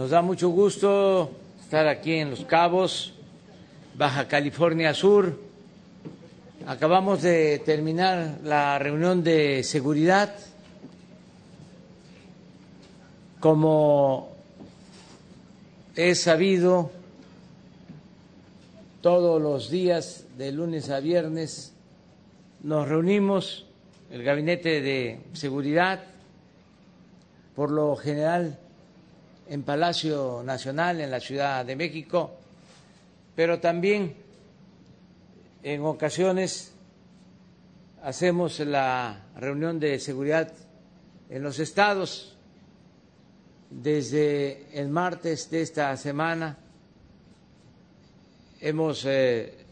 Nos da mucho gusto estar aquí en Los Cabos, Baja California Sur. Acabamos de terminar la reunión de seguridad. Como es sabido, todos los días, de lunes a viernes, nos reunimos, el Gabinete de Seguridad, por lo general en Palacio Nacional, en la Ciudad de México, pero también en ocasiones hacemos la reunión de seguridad en los estados. Desde el martes de esta semana hemos eh,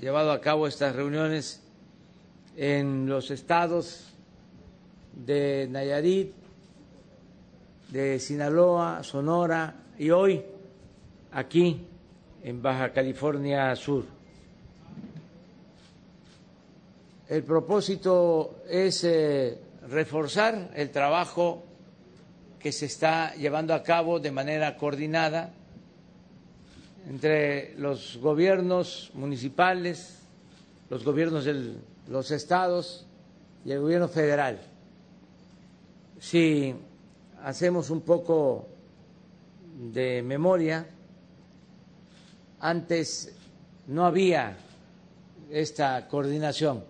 llevado a cabo estas reuniones en los estados de Nayarit, de Sinaloa, Sonora y hoy aquí en Baja California Sur. El propósito es eh, reforzar el trabajo que se está llevando a cabo de manera coordinada entre los gobiernos municipales, los gobiernos de los estados y el gobierno federal. Si hacemos un poco de memoria, antes no había esta coordinación,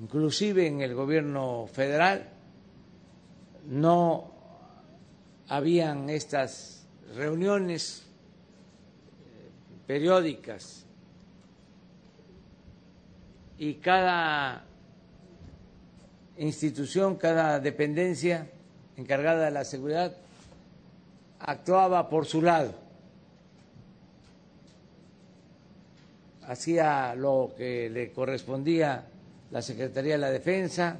inclusive en el gobierno federal no habían estas reuniones periódicas. Y cada institución, cada dependencia encargada de la seguridad actuaba por su lado, hacía lo que le correspondía la Secretaría de la Defensa,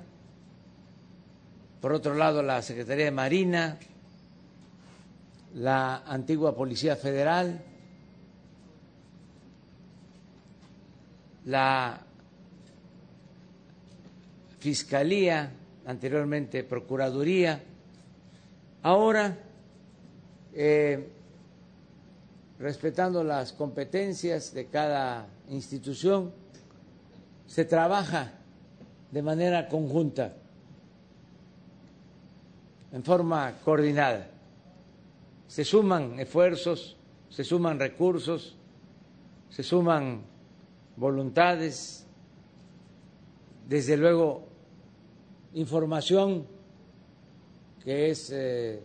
por otro lado la Secretaría de Marina, la antigua Policía Federal, la Fiscalía, anteriormente Procuraduría, ahora, eh, respetando las competencias de cada institución, se trabaja de manera conjunta, en forma coordinada. Se suman esfuerzos, se suman recursos, se suman voluntades, desde luego información que es eh,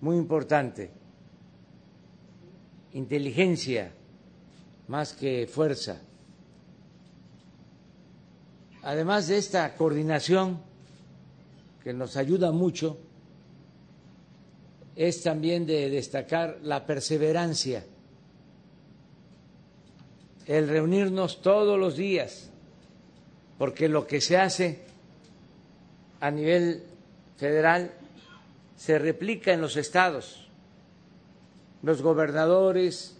muy importante, inteligencia más que fuerza. Además de esta coordinación que nos ayuda mucho, es también de destacar la perseverancia, el reunirnos todos los días, porque lo que se hace a nivel federal se replica en los estados. Los gobernadores,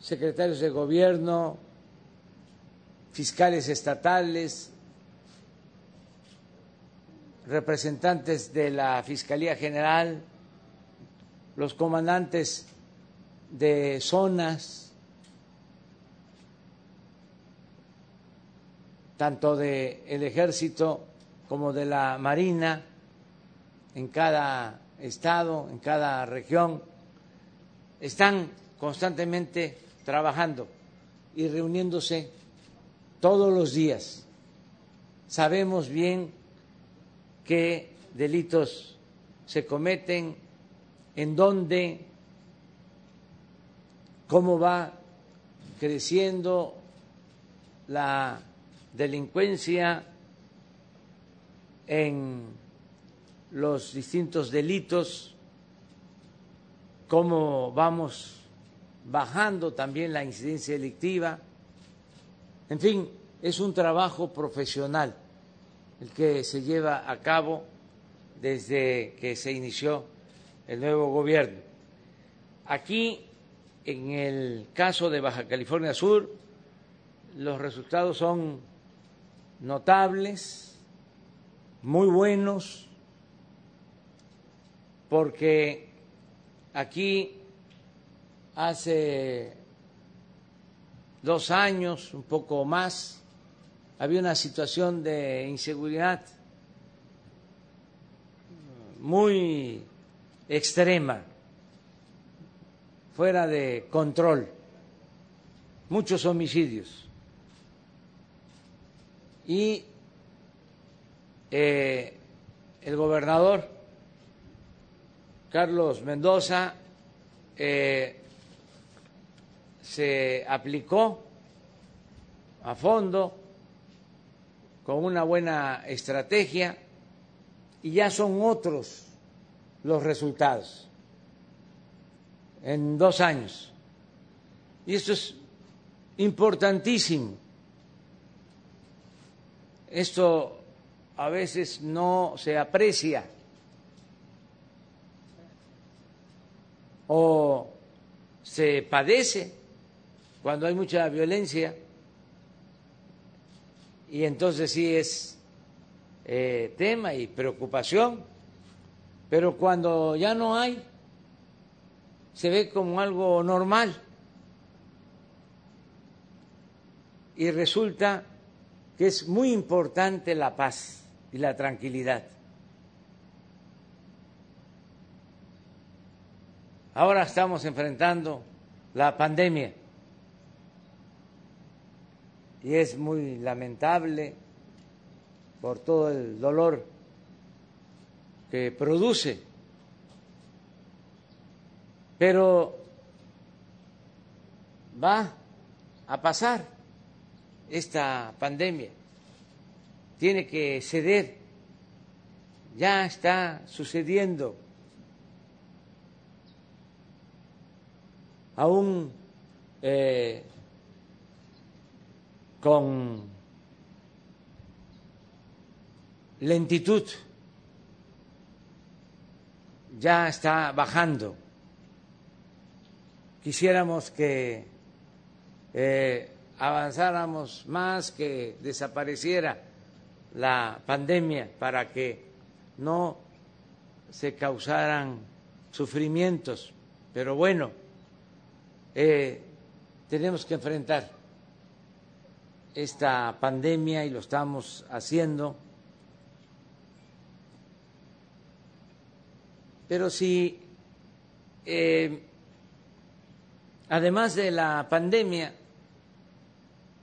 secretarios de gobierno, fiscales estatales, representantes de la Fiscalía General, los comandantes de zonas, tanto del el ejército como de la marina en cada estado, en cada región, están constantemente trabajando y reuniéndose todos los días. Sabemos bien qué delitos se cometen, en dónde, cómo va creciendo la delincuencia en los distintos delitos, cómo vamos bajando también la incidencia delictiva. En fin, es un trabajo profesional el que se lleva a cabo desde que se inició el nuevo gobierno. Aquí, en el caso de Baja California Sur, los resultados son notables, muy buenos, porque aquí hace dos años, un poco más, había una situación de inseguridad muy extrema, fuera de control, muchos homicidios. Y eh, el gobernador Carlos Mendoza eh, se aplicó a fondo con una buena estrategia y ya son otros los resultados en dos años. Y esto es importantísimo. Esto a veces no se aprecia. O se padece cuando hay mucha violencia y entonces sí es eh, tema y preocupación, pero cuando ya no hay, se ve como algo normal. Y resulta que es muy importante la paz y la tranquilidad. Ahora estamos enfrentando la pandemia. Y es muy lamentable por todo el dolor que produce, pero va a pasar esta pandemia, tiene que ceder, ya está sucediendo. Aún eh, con lentitud, ya está bajando. Quisiéramos que eh, avanzáramos más, que desapareciera la pandemia para que no se causaran sufrimientos. Pero bueno, eh, tenemos que enfrentar esta pandemia y lo estamos haciendo. Pero si, eh, además de la pandemia,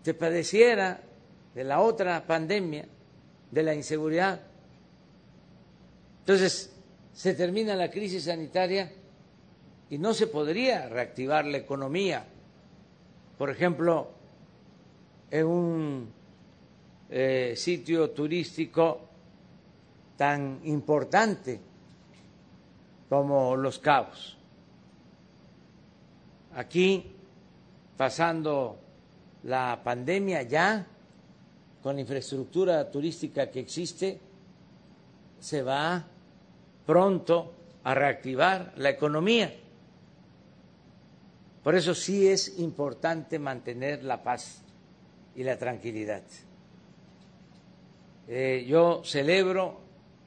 se padeciera de la otra pandemia, de la inseguridad, entonces se termina la crisis sanitaria y no se podría reactivar la economía. Por ejemplo, en un eh, sitio turístico tan importante como Los Cabos. Aquí, pasando la pandemia ya, con la infraestructura turística que existe, se va pronto a reactivar la economía. Por eso sí es importante mantener la paz y la tranquilidad. Eh, yo celebro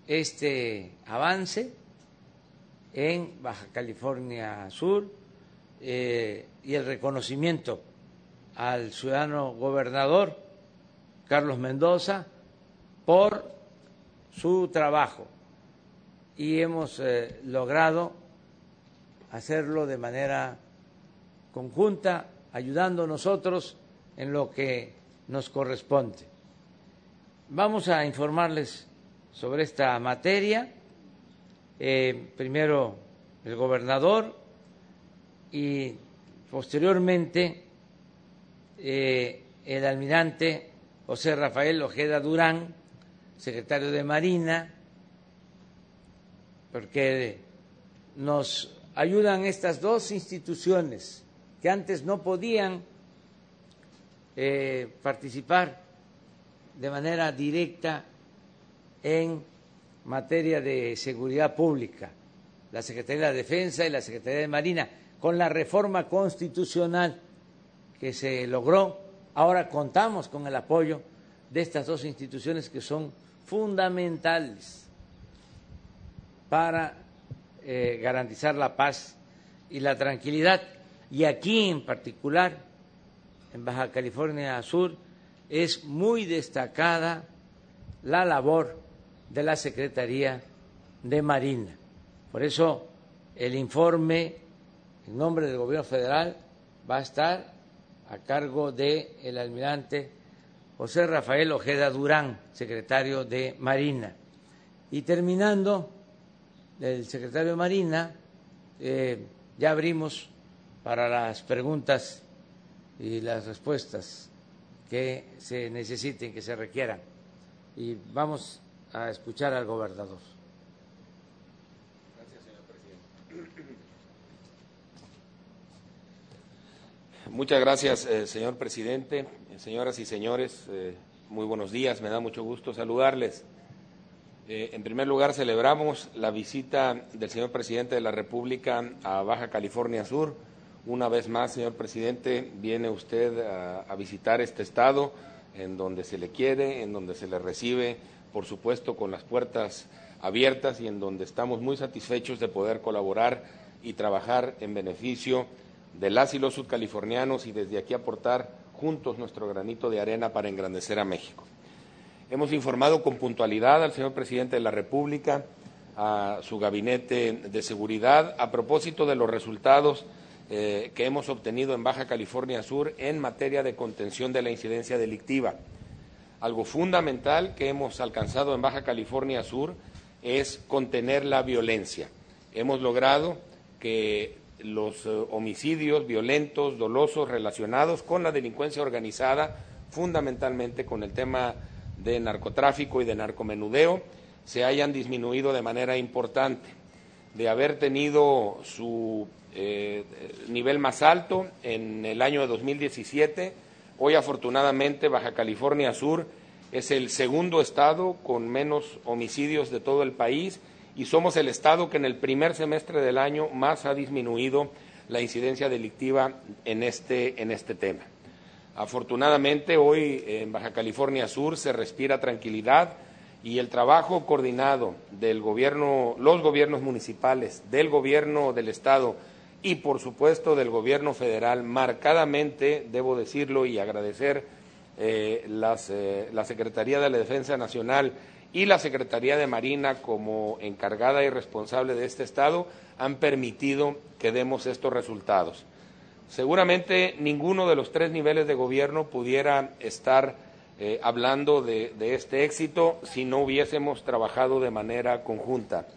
este avance en Baja California Sur eh, y el reconocimiento al ciudadano gobernador Carlos Mendoza por su trabajo y hemos eh, logrado hacerlo de manera conjunta, ayudando nosotros en lo que nos corresponde. Vamos a informarles sobre esta materia. Eh, primero el gobernador y posteriormente eh, el almirante José Rafael Ojeda Durán, secretario de Marina, porque nos ayudan estas dos instituciones que antes no podían eh, participar de manera directa en materia de seguridad pública, la Secretaría de Defensa y la Secretaría de Marina, con la reforma constitucional que se logró. Ahora contamos con el apoyo de estas dos instituciones que son fundamentales para eh, garantizar la paz y la tranquilidad. Y aquí en particular, en Baja California Sur, es muy destacada la labor de la Secretaría de Marina. Por eso el informe en nombre del Gobierno federal va a estar a cargo del el almirante José Rafael Ojeda Durán, secretario de Marina. Y terminando, el secretario de Marina, eh, ya abrimos para las preguntas y las respuestas que se necesiten, que se requieran. Y vamos a escuchar al gobernador. Gracias, señor presidente. Muchas gracias, eh, señor presidente. Señoras y señores, eh, muy buenos días. Me da mucho gusto saludarles. Eh, en primer lugar, celebramos la visita del señor presidente de la República a Baja California Sur. Una vez más, señor presidente, viene usted a, visitar este estado en donde se le quiere, en donde se le recibe, por supuesto, con las puertas abiertas y en donde estamos muy satisfechos de poder colaborar y trabajar en beneficio de las y los sudcalifornianos y desde aquí aportar juntos nuestro granito de arena para engrandecer a México. Hemos informado con puntualidad al señor presidente de la República, a su gabinete de seguridad, a propósito de los resultados eh, que hemos obtenido en Baja California Sur en materia de contención de la incidencia delictiva. Algo fundamental que hemos alcanzado en Baja California Sur es contener la violencia. Hemos logrado que los eh, homicidios violentos, dolosos, relacionados con la delincuencia organizada, fundamentalmente con el tema de narcotráfico y de narcomenudeo, se hayan disminuido de manera importante. De haber tenido su eh, nivel más alto en el año de 2017, hoy afortunadamente Baja California Sur es el segundo estado con menos homicidios de todo el país y somos el Estado que en el primer semestre del año más ha disminuido la incidencia delictiva en este, en este tema. Afortunadamente, hoy en Baja California Sur se respira tranquilidad y el trabajo coordinado del gobierno, los gobiernos municipales, del gobierno del Estado y, por supuesto, del gobierno federal, marcadamente, debo decirlo y agradecer eh, las, eh, la Secretaría de la Defensa Nacional y la Secretaría de Marina como encargada y responsable de este Estado han permitido que demos estos resultados. Seguramente ninguno de los tres niveles de gobierno pudiera estar eh, hablando de, de este éxito si no hubiésemos trabajado de manera conjunta.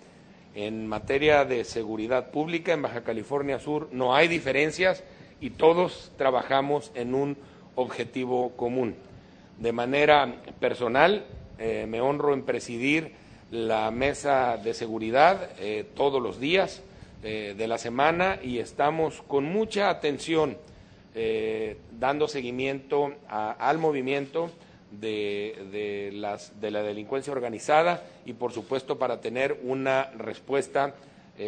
En materia de seguridad pública en Baja California Sur no hay diferencias y todos trabajamos en un objetivo común. De manera personal, eh, me honro en presidir la mesa de seguridad eh, todos los días eh, de la semana y estamos con mucha atención dando seguimiento a, al movimiento de, de, las, de, la delincuencia organizada y, por supuesto, para tener una respuesta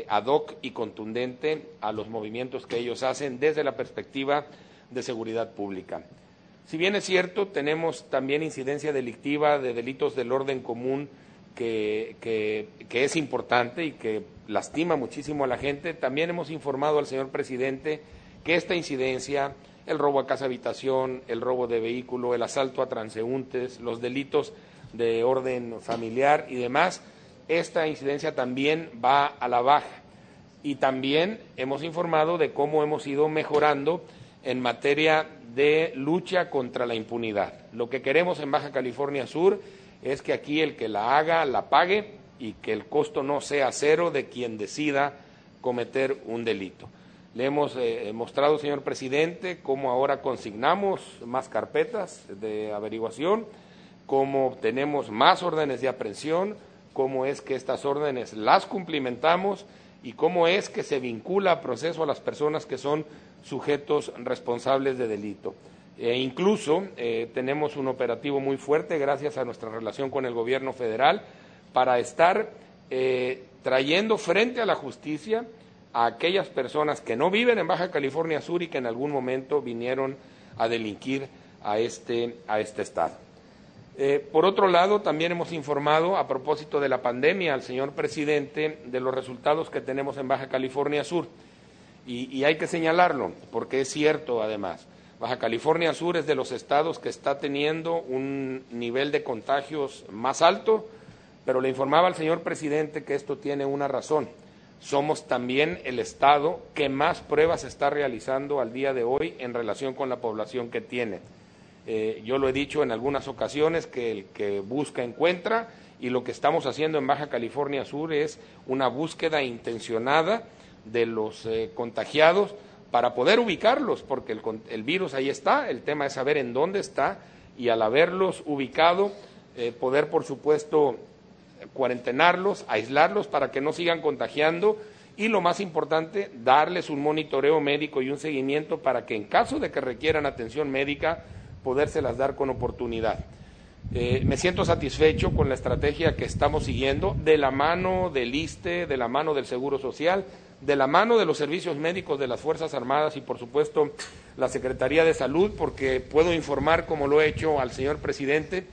ad hoc y contundente a los movimientos que ellos hacen desde la perspectiva de seguridad pública. Si bien es cierto, tenemos también incidencia delictiva de delitos del orden común que, que, es importante y que lastima muchísimo a la gente, también hemos informado al señor presidente que esta incidencia, el robo a casa habitación, el robo de vehículo, el asalto a transeúntes, los delitos de orden familiar y demás, esta incidencia también va a la baja. Y también hemos informado de cómo hemos ido mejorando en materia de lucha contra la impunidad. Lo que queremos en Baja California Sur es que aquí el que la haga la pague y que el costo no sea cero de quien decida cometer un delito. Le hemos eh, mostrado, señor presidente, cómo ahora consignamos más carpetas de averiguación, cómo obtenemos más órdenes de aprehensión, cómo es que estas órdenes las cumplimentamos y cómo es que se vincula a proceso a las personas que son sujetos responsables de delito. E incluso eh, tenemos un operativo muy fuerte gracias a nuestra relación con el gobierno federal para estar eh, trayendo frente a la justicia a aquellas personas que no viven en Baja California Sur y que en algún momento vinieron a delinquir a este, a este estado. Eh, por otro lado, también hemos informado a propósito de la pandemia al señor presidente de los resultados que tenemos en Baja California Sur. Y, hay que señalarlo, porque es cierto además. Baja California Sur es de los estados que está teniendo un nivel de contagios más alto, pero le informaba al señor presidente que esto tiene una razón. Somos también el estado que más pruebas está realizando al día de hoy en relación con la población que tiene. Eh, yo lo he dicho en algunas ocasiones que el que busca encuentra y lo que estamos haciendo en Baja California Sur es una búsqueda intencionada de los eh, contagiados para poder ubicarlos, porque el, el, virus ahí está, el tema es saber en dónde está y al haberlos ubicado, eh, poder, por supuesto, cuarentenarlos, aislarlos para que no sigan contagiando y lo más importante, darles un monitoreo médico y un seguimiento para que en caso de que requieran atención médica, podérselas dar con oportunidad. Eh, me siento satisfecho con la estrategia que estamos siguiendo de la mano del ISTE, de la mano del Seguro Social, de la mano de los servicios médicos de las Fuerzas Armadas y, por supuesto, la Secretaría de Salud, porque puedo informar, como lo he hecho al señor presidente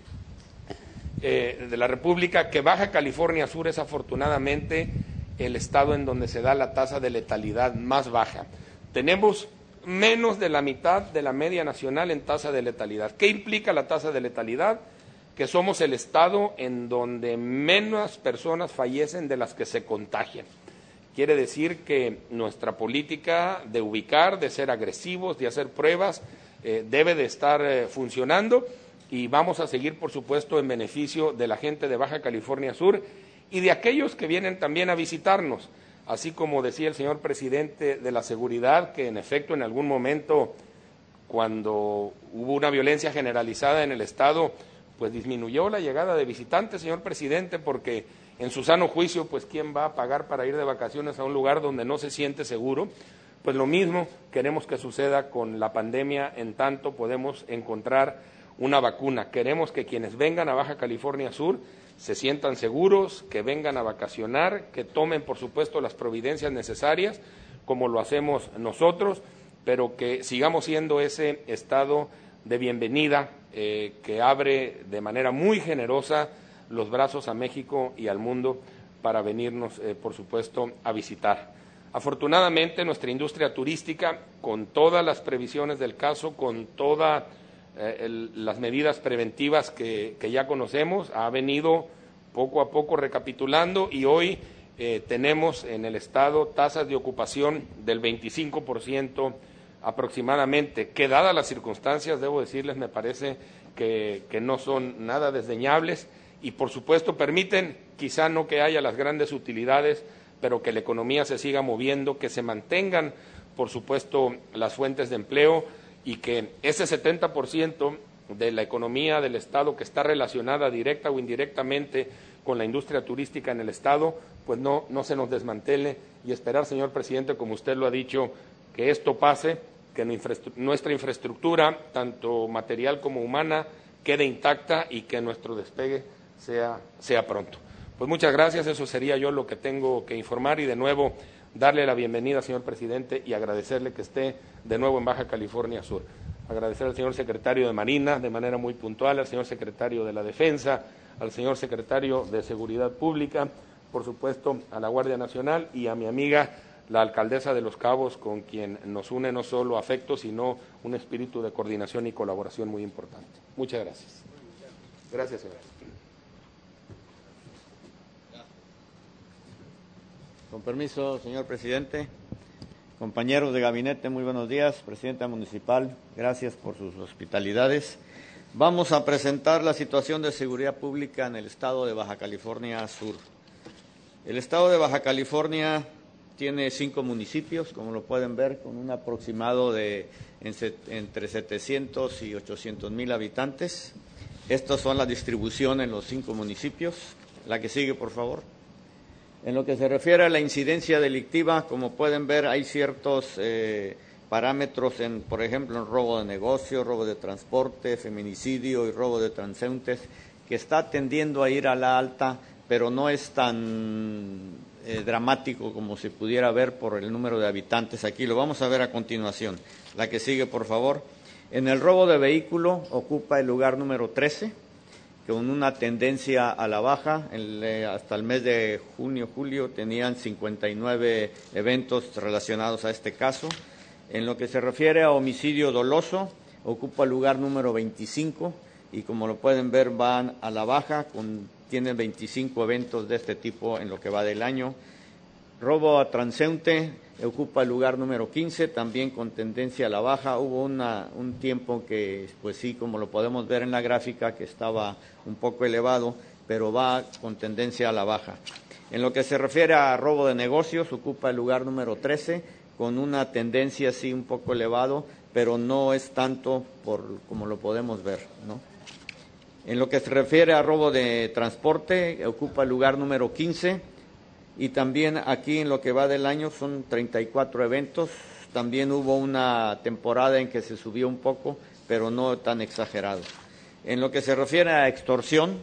eh, de la República, que Baja California Sur es afortunadamente el estado en donde se da la tasa de letalidad más baja. Tenemos menos de la mitad de la media nacional en tasa de letalidad. ¿Qué implica la tasa de letalidad? Que somos el estado en donde menos personas fallecen de las que se contagian. Quiere decir que nuestra política de ubicar, de ser agresivos, de hacer pruebas, eh, debe de estar eh, funcionando y vamos a seguir, por supuesto, en beneficio de la gente de Baja California Sur y de aquellos que vienen también a visitarnos. Así como decía el señor presidente de la seguridad, que en efecto en algún momento, cuando hubo una violencia generalizada en el Estado, pues disminuyó la llegada de visitantes, señor presidente, porque en su sano juicio, pues quién va a pagar para ir de vacaciones a un lugar donde no se siente seguro. Pues lo mismo queremos que suceda con la pandemia en tanto podemos encontrar una vacuna. Queremos que quienes vengan a Baja California Sur se sientan seguros, que vengan a vacacionar, que tomen, por supuesto, las providencias necesarias, como lo hacemos nosotros, pero que sigamos siendo ese estado de bienvenida eh, que abre de manera muy generosa los brazos a México y al mundo para venirnos, eh, por supuesto, a visitar. Afortunadamente, nuestra industria turística, con todas las previsiones del caso, con todas eh, las medidas preventivas que, ya conocemos, ha venido poco a poco recapitulando y hoy eh, tenemos en el Estado tasas de ocupación del 25% aproximadamente, que dadas las circunstancias, debo decirles, me parece que no son nada desdeñables y por supuesto permiten quizá no que haya las grandes utilidades, pero que la economía se siga moviendo, que se mantengan, por supuesto, las fuentes de empleo y que ese 70% de la economía del Estado que está relacionada directa o indirectamente con la industria turística en el Estado, pues no, no se nos desmantele y esperar, señor presidente, como usted lo ha dicho, que esto pase, que nuestra infraestructura, tanto material como humana, quede intacta y que nuestro despegue sea, sea pronto. Pues muchas gracias, eso sería yo lo que tengo que informar y de nuevo darle la bienvenida, señor presidente, y agradecerle que esté de nuevo en Baja California Sur. Agradecer al señor secretario de Marina de manera muy puntual, al señor secretario de la Defensa, al señor secretario de Seguridad Pública, por supuesto a la Guardia Nacional y a mi amiga la alcaldesa de Los Cabos, con quien nos une no solo afecto, sino un espíritu de coordinación y colaboración muy importante. Muchas gracias. Gracias, señor. Con permiso, señor presidente. Compañeros de gabinete, muy buenos días. Presidenta municipal, gracias por sus hospitalidades. Vamos a presentar la situación de seguridad pública en el estado de Baja California Sur. El estado de Baja California tiene cinco municipios, como lo pueden ver, con un aproximado de entre 700 y 800 mil habitantes. Estas son la distribución en los cinco municipios. La que sigue, por favor. En lo que se refiere a la incidencia delictiva, como pueden ver, hay ciertos eh, parámetros, en, por ejemplo, en robo de negocio, robo de transporte, feminicidio y robo de transeúntes, que está tendiendo a ir a la alta, pero no es tan eh, dramático como se pudiera ver por el número de habitantes aquí. Lo vamos a ver a continuación. La que sigue, por favor. En el robo de vehículo ocupa el lugar número 13, con una tendencia a la baja. Eh, hasta el mes de junio, julio tenían 59 eventos relacionados a este caso. En lo que se refiere a homicidio doloso, ocupa el lugar número 25 y como lo pueden ver van a la baja, con, tienen 25 eventos de este tipo en lo que va del año. Robo a transeúnte ocupa el lugar número 15, también con tendencia a la baja. Hubo una, un tiempo que, pues sí, como lo podemos ver en la gráfica, que estaba un poco elevado, pero va con tendencia a la baja. En lo que se refiere a robo de negocios, ocupa el lugar número 13, con una tendencia así un poco elevado, pero no es tanto por como lo podemos ver, ¿no? En lo que se refiere a robo de transporte, ocupa el lugar número 15 y también aquí en lo que va del año son 34 eventos. También hubo una temporada en que se subió un poco, pero no tan exagerado. En lo que se refiere a extorsión,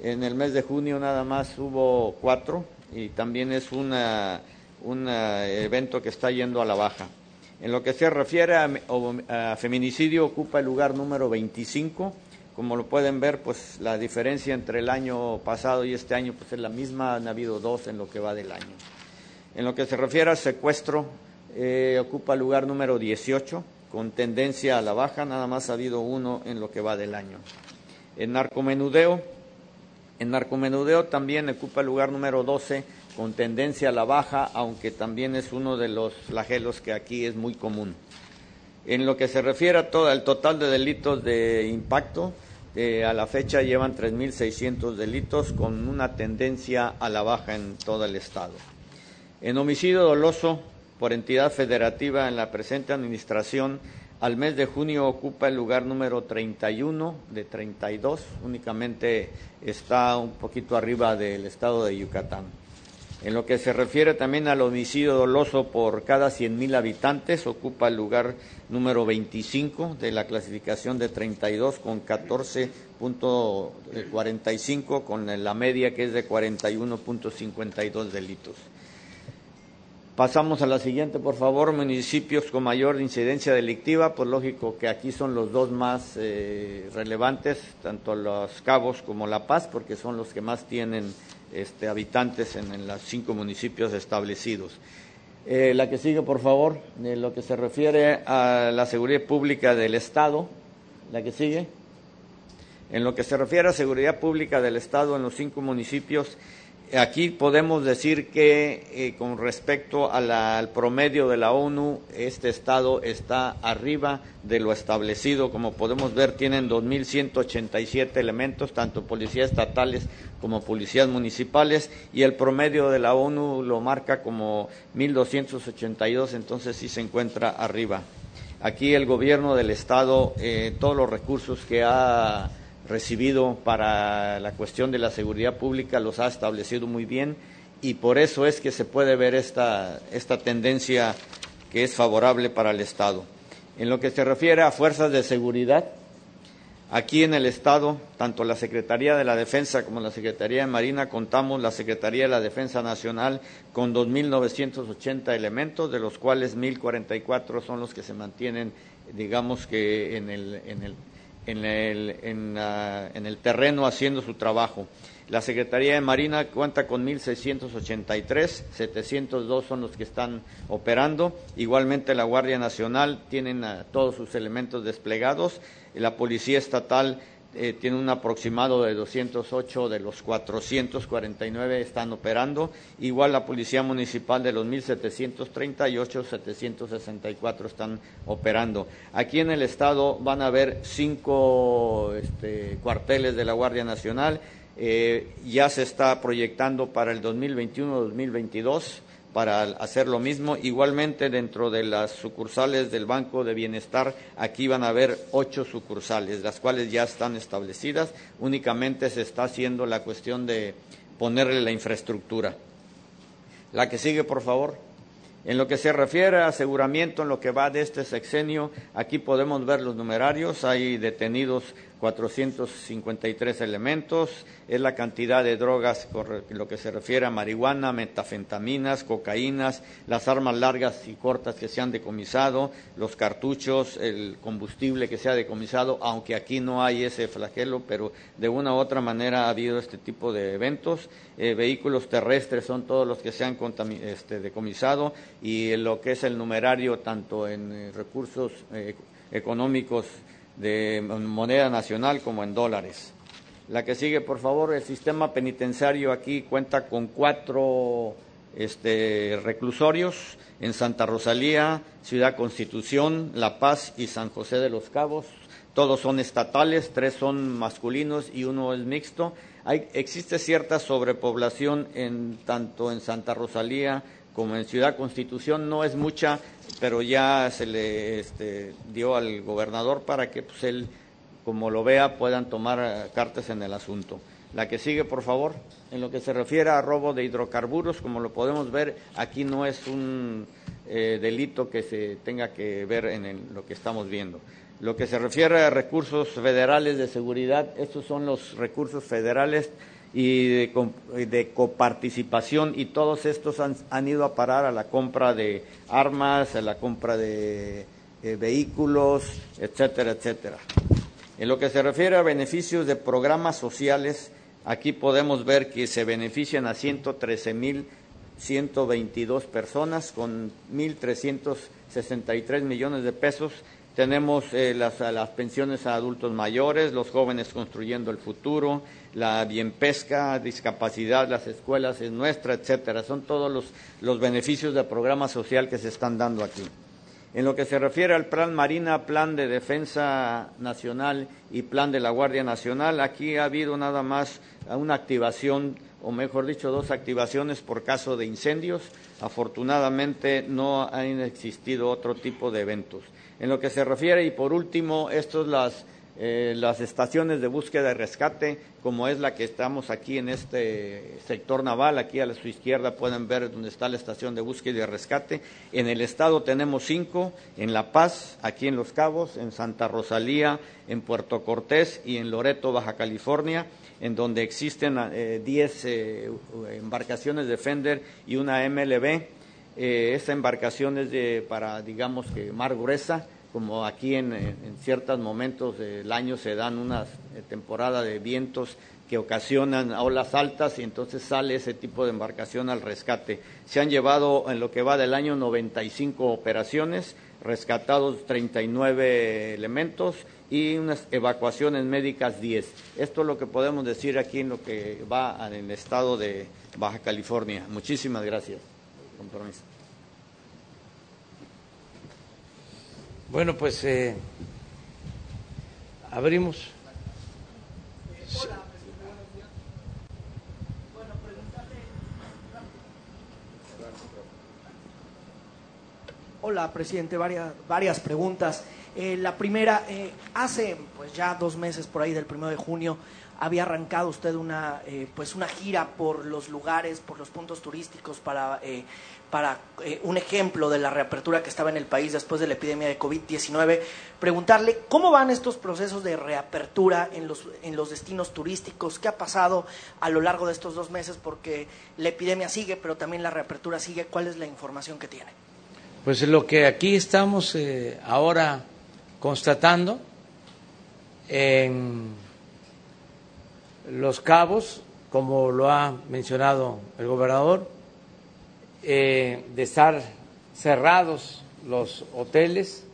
en el mes de junio nada más hubo cuatro y también es una, un evento que está yendo a la baja. En lo que se refiere a, a feminicidio, ocupa el lugar número 25 como lo pueden ver, pues la diferencia entre el año pasado y este año pues es la misma, han habido dos en lo que va del año. En lo que se refiere al secuestro, eh, ocupa el lugar número 18, con tendencia a la baja, nada más ha habido uno en lo que va del año. En narcomenudeo, en narcomenudeo también ocupa el lugar número 12, con tendencia a la baja, aunque también es uno de los flagelos que aquí es muy común. En lo que se refiere a todo el total de delitos de impacto, eh, a la fecha llevan 3.600 delitos con una tendencia a la baja en todo el Estado. En homicidio doloso por entidad federativa en la presente administración, al mes de junio ocupa el lugar número 31 de 32, únicamente está un poquito arriba del estado de Yucatán. En lo que se refiere también al homicidio doloso por cada 100.000 habitantes, ocupa el lugar número 25 de la clasificación de 32 con 14.45 con la media que es de 41.52 delitos. Pasamos a la siguiente, por favor, municipios con mayor incidencia delictiva, pues lógico que aquí son los dos más eh, relevantes, tanto Los Cabos como La Paz, porque son los que más tienen este, habitantes en, los cinco municipios establecidos. Eh, la que sigue, por favor, de lo que se refiere a la seguridad pública del Estado. La que sigue. En lo que se refiere a seguridad pública del Estado en los cinco municipios, Aquí podemos decir que eh, con respecto al promedio de la ONU, este estado está arriba de lo establecido. Como podemos ver, tienen 2.187 elementos, tanto policías estatales como policías municipales, y el promedio de la ONU lo marca como 1.282, entonces sí se encuentra arriba. Aquí el gobierno del estado, eh, todos los recursos que ha recibido para la cuestión de la seguridad pública los ha establecido muy bien y por eso es que se puede ver esta, esta tendencia que es favorable para el Estado. En lo que se refiere a fuerzas de seguridad, aquí en el Estado, tanto la Secretaría de la Defensa como la Secretaría de Marina, contamos la Secretaría de la Defensa Nacional con 2.980 elementos, de los cuales 1.044 son los que se mantienen, digamos que en el, en el en el, en, el terreno haciendo su trabajo. La Secretaría de Marina cuenta con 1.683, 702 son los que están operando. Igualmente la Guardia Nacional tienen todos sus elementos desplegados. La Policía Estatal eh, tiene un aproximado de 208 de los 449 están operando. Igual la Policía Municipal de los 1.738, 764 están operando. Aquí en el Estado van a haber cinco este, cuarteles de la Guardia Nacional. Eh, ya se está proyectando para el 2021-2022 para hacer lo mismo. Igualmente, dentro de las sucursales del Banco de Bienestar, aquí van a haber ocho sucursales, las cuales ya están establecidas. Únicamente se está haciendo la cuestión de ponerle la infraestructura. La que sigue, por favor. En lo que se refiere a aseguramiento, en lo que va de este sexenio, aquí podemos ver los numerarios. Hay detenidos 453 elementos, es la cantidad de drogas, lo que se refiere a marihuana, metafentaminas, cocaínas, las armas largas y cortas que se han decomisado, los cartuchos, el combustible que se ha decomisado, aunque aquí no hay ese flagelo, pero de una u otra manera ha habido este tipo de eventos. Eh, vehículos terrestres son todos los que se han este, decomisado y lo que es el numerario tanto en eh, recursos eh, económicos de moneda nacional como en dólares. La que sigue, por favor, el sistema penitenciario aquí cuenta con cuatro este, reclusorios en Santa Rosalía, Ciudad Constitución, La Paz y San José de los Cabos. Todos son estatales, tres son masculinos y uno es mixto. Hay, existe cierta sobrepoblación en, tanto en Santa Rosalía como en Ciudad Constitución, no es mucha, pero ya se le este, dio al gobernador para que pues, él, como lo vea, puedan tomar eh, cartas en el asunto. La que sigue, por favor. En lo que se refiere a robo de hidrocarburos, como lo podemos ver, aquí no es un eh, delito que se tenga que ver en lo que estamos viendo. Lo que se refiere a recursos federales de seguridad, estos son los recursos federales y de, coparticipación y todos estos han, ido a parar a la compra de armas, a la compra de eh, vehículos, etcétera, etcétera. En lo que se refiere a beneficios de programas sociales, aquí podemos ver que se benefician a 113 mil 122 personas con 1.363 millones de pesos tenemos eh, las, las, pensiones a adultos mayores, los jóvenes construyendo el futuro, la bien pesca, discapacidad, las escuelas es nuestra, etcétera. Son todos los, los beneficios del programa social que se están dando aquí. En lo que se refiere al Plan Marina, Plan de Defensa Nacional y Plan de la Guardia Nacional, aquí ha habido nada más una activación, o mejor dicho, dos activaciones por caso de incendios. Afortunadamente no han existido otro tipo de eventos. En lo que se refiere, y por último, estas las, eh, las estaciones de búsqueda y rescate, como es la que estamos aquí en este sector naval, aquí a su izquierda pueden ver dónde está la estación de búsqueda y rescate. En el estado tenemos cinco, en La Paz, aquí en Los Cabos, en Santa Rosalía, en Puerto Cortés y en Loreto, Baja California en donde existen eh, diez eh, embarcaciones de Fender y una MLB esta embarcación es de, para, digamos que mar gruesa, como aquí en, ciertos momentos del año se dan una eh, temporada de vientos que ocasionan olas altas y entonces sale ese tipo de embarcación al rescate. Se han llevado en lo que va del año 95 operaciones, rescatados 39 elementos y unas evacuaciones médicas 10. Esto es lo que podemos decir aquí en lo que va en el estado de Baja California. Muchísimas gracias. Compromiso. Bueno, pues eh, abrimos. Hola, presidente, varias, varias preguntas. Eh, la primera, eh, hace pues ya dos meses por ahí del primero de junio había arrancado usted una, eh, pues una gira por los lugares, por los puntos turísticos para, eh, para eh, un ejemplo de la reapertura que estaba en el país después de la epidemia de COVID-19. Preguntarle cómo van estos procesos de reapertura en los, en los destinos turísticos, qué ha pasado a lo largo de estos dos meses, porque la epidemia sigue, pero también la reapertura sigue. ¿Cuál es la información que tiene? Pues lo que aquí estamos ahora constatando en los Cabos, como lo ha mencionado el gobernador, eh, de estar cerrados los hoteles,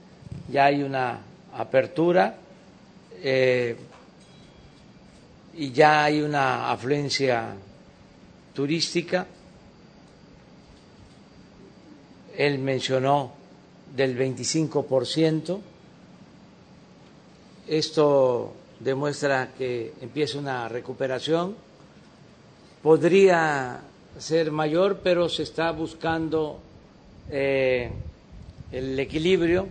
ya hay una apertura eh, y ya hay una afluencia turística. Él mencionó del 25%. Esto demuestra que empieza una recuperación. Podría ser mayor, pero se está buscando eh, el equilibrio,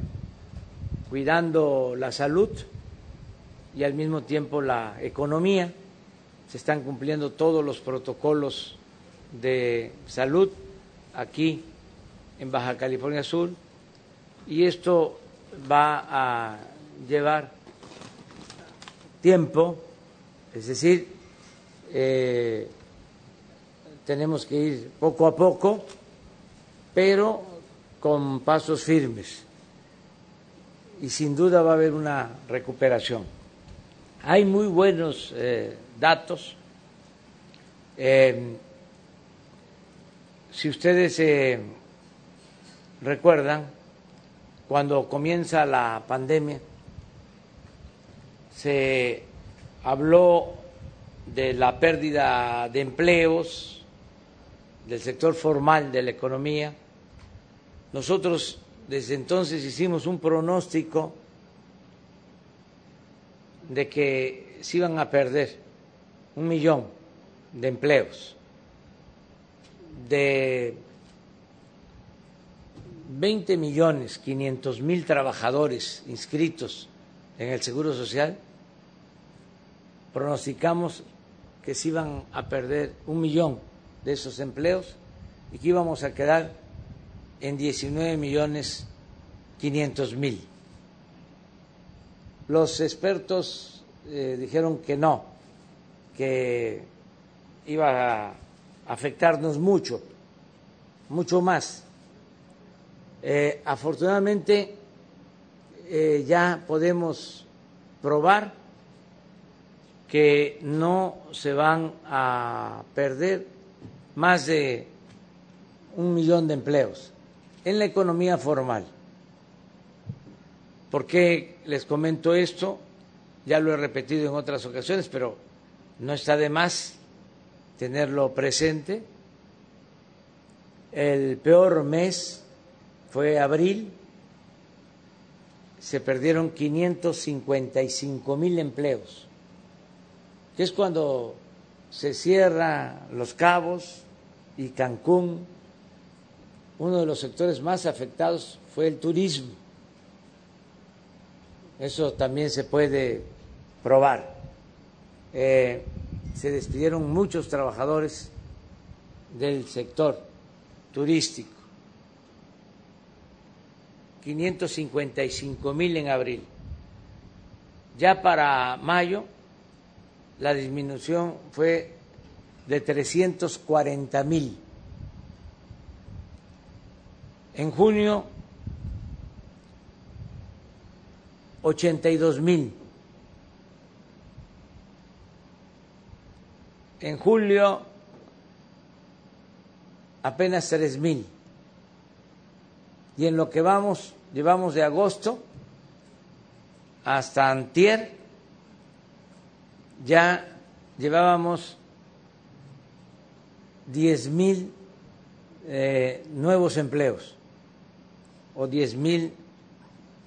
cuidando la salud y al mismo tiempo la economía. se están cumpliendo todos los protocolos de salud aquí en Baja California Sur y esto va a llevar tiempo, es decir, eh, tenemos que ir poco a poco, pero con pasos firmes y sin duda va a haber una recuperación. Hay muy buenos eh, datos. Eh, si ustedes eh, recuerdan, cuando comienza la pandemia, se habló de la pérdida de empleos, del sector formal de la economía. Nosotros desde entonces hicimos un pronóstico de que se iban a perder un millón de empleos, de 20 millones 500 mil trabajadores inscritos en el Seguro Social, pronosticamos que se iban a perder un millón de esos empleos y que íbamos a quedar en 19 millones 500 mil. Los expertos eh, dijeron que no, que iba a afectarnos mucho, mucho más. Eh, afortunadamente eh, ya podemos probar que no se van a perder más de un millón de empleos en la economía formal. ¿Por qué les comento esto? Ya lo he repetido en otras ocasiones, pero no está de más tenerlo presente. El peor mes fue abril, se perdieron 555 mil empleos, que es cuando se cierra Los Cabos y Cancún. Uno de los sectores más afectados fue el turismo. Eso también se puede probar. Eh, se despidieron muchos trabajadores del sector turístico. 555 mil en abril. Ya para mayo la disminución fue de 340 mil. En junio, 82 mil. En julio, apenas 3 mil. Y en lo que vamos, llevamos de agosto hasta antier, ya llevábamos 10 mil eh, nuevos empleos o 10 mil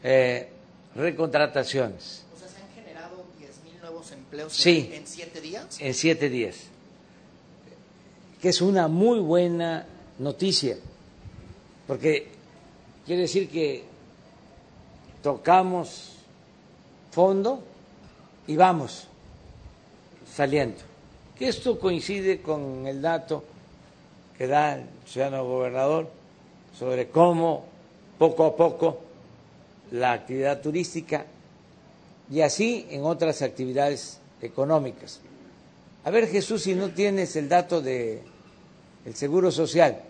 eh, recontrataciones. O sea, ¿se han generado 10.000 nuevos empleos Sí. en, en siete días? en siete días, que es una muy buena noticia, porque quiere decir que tocamos fondo y vamos saliendo. Que esto coincide con el dato que da el ciudadano gobernador sobre cómo poco a poco la actividad turística y así en otras actividades económicas. A ver, Jesús, si no tienes el dato de el Seguro Social.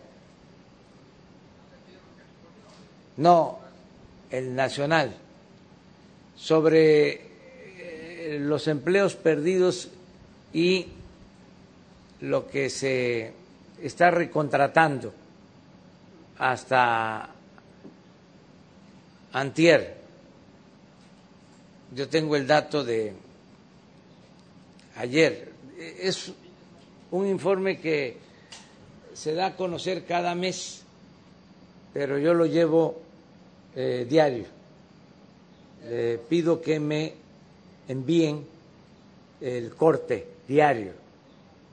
No, el nacional. Sobre eh, los empleos perdidos y lo que se está recontratando hasta antier. Yo tengo el dato de ayer. Es un informe que se da a conocer cada mes, pero yo lo llevo eh, diario. Le pido que me envíen el corte diario,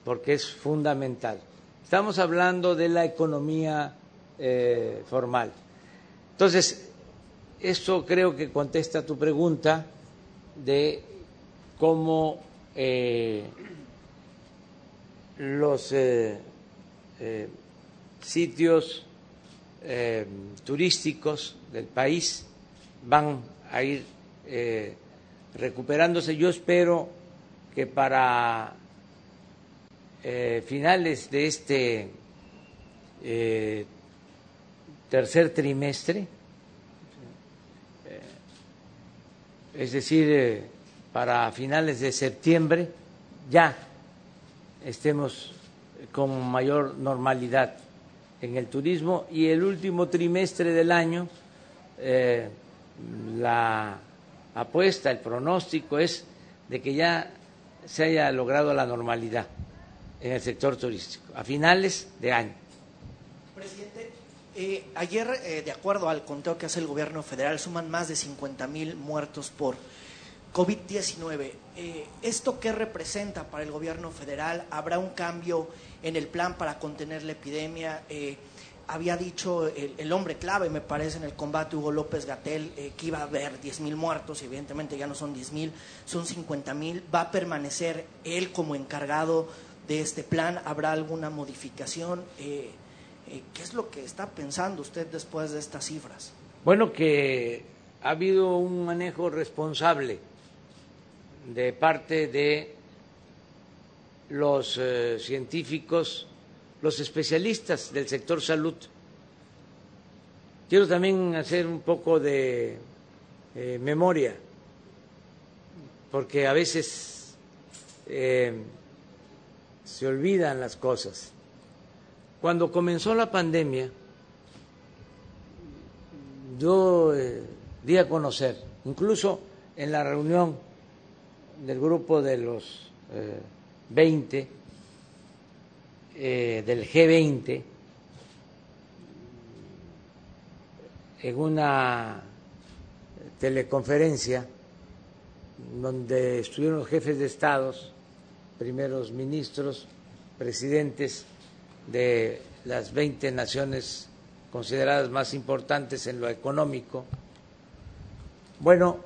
porque es fundamental. Estamos hablando de la economía eh, formal. Entonces, esto creo que contesta tu pregunta de cómo eh, los eh, sitios turísticos del país van a ir recuperándose. Yo espero que para eh, finales de este eh, tercer trimestre, eh, es decir, para finales de septiembre, ya estemos con mayor normalidad en el turismo. Y el último trimestre del año la apuesta, el pronóstico es de que ya se haya logrado la normalidad en el sector turístico a finales de año. Presidente, eh, ayer, eh, de acuerdo al conteo que hace el gobierno federal, suman más de 50 mil muertos por COVID-19. Eh, ¿Esto qué representa para el gobierno federal? ¿Habrá un cambio en el plan para contener la epidemia? Había dicho el, hombre clave, me parece, en el combate, Hugo López Gatel, que iba a haber 10 mil muertos, y evidentemente ya no son 10 mil, son 50 mil. ¿Va a permanecer él como encargado de este plan? ¿Habrá alguna modificación? Eh, eh, ¿Qué es lo que está pensando usted después de estas cifras? Bueno, que ha habido un manejo responsable de parte de los eh, científicos, los especialistas del sector salud. Quiero también hacer un poco de memoria, porque a veces se olvidan las cosas. Cuando comenzó la pandemia, yo eh, di a conocer, incluso en la reunión del grupo de los eh, 20, eh, del G20, en una teleconferencia donde estuvieron los jefes de estados, primeros ministros, presidentes de las 20 naciones consideradas más importantes en lo económico. Bueno,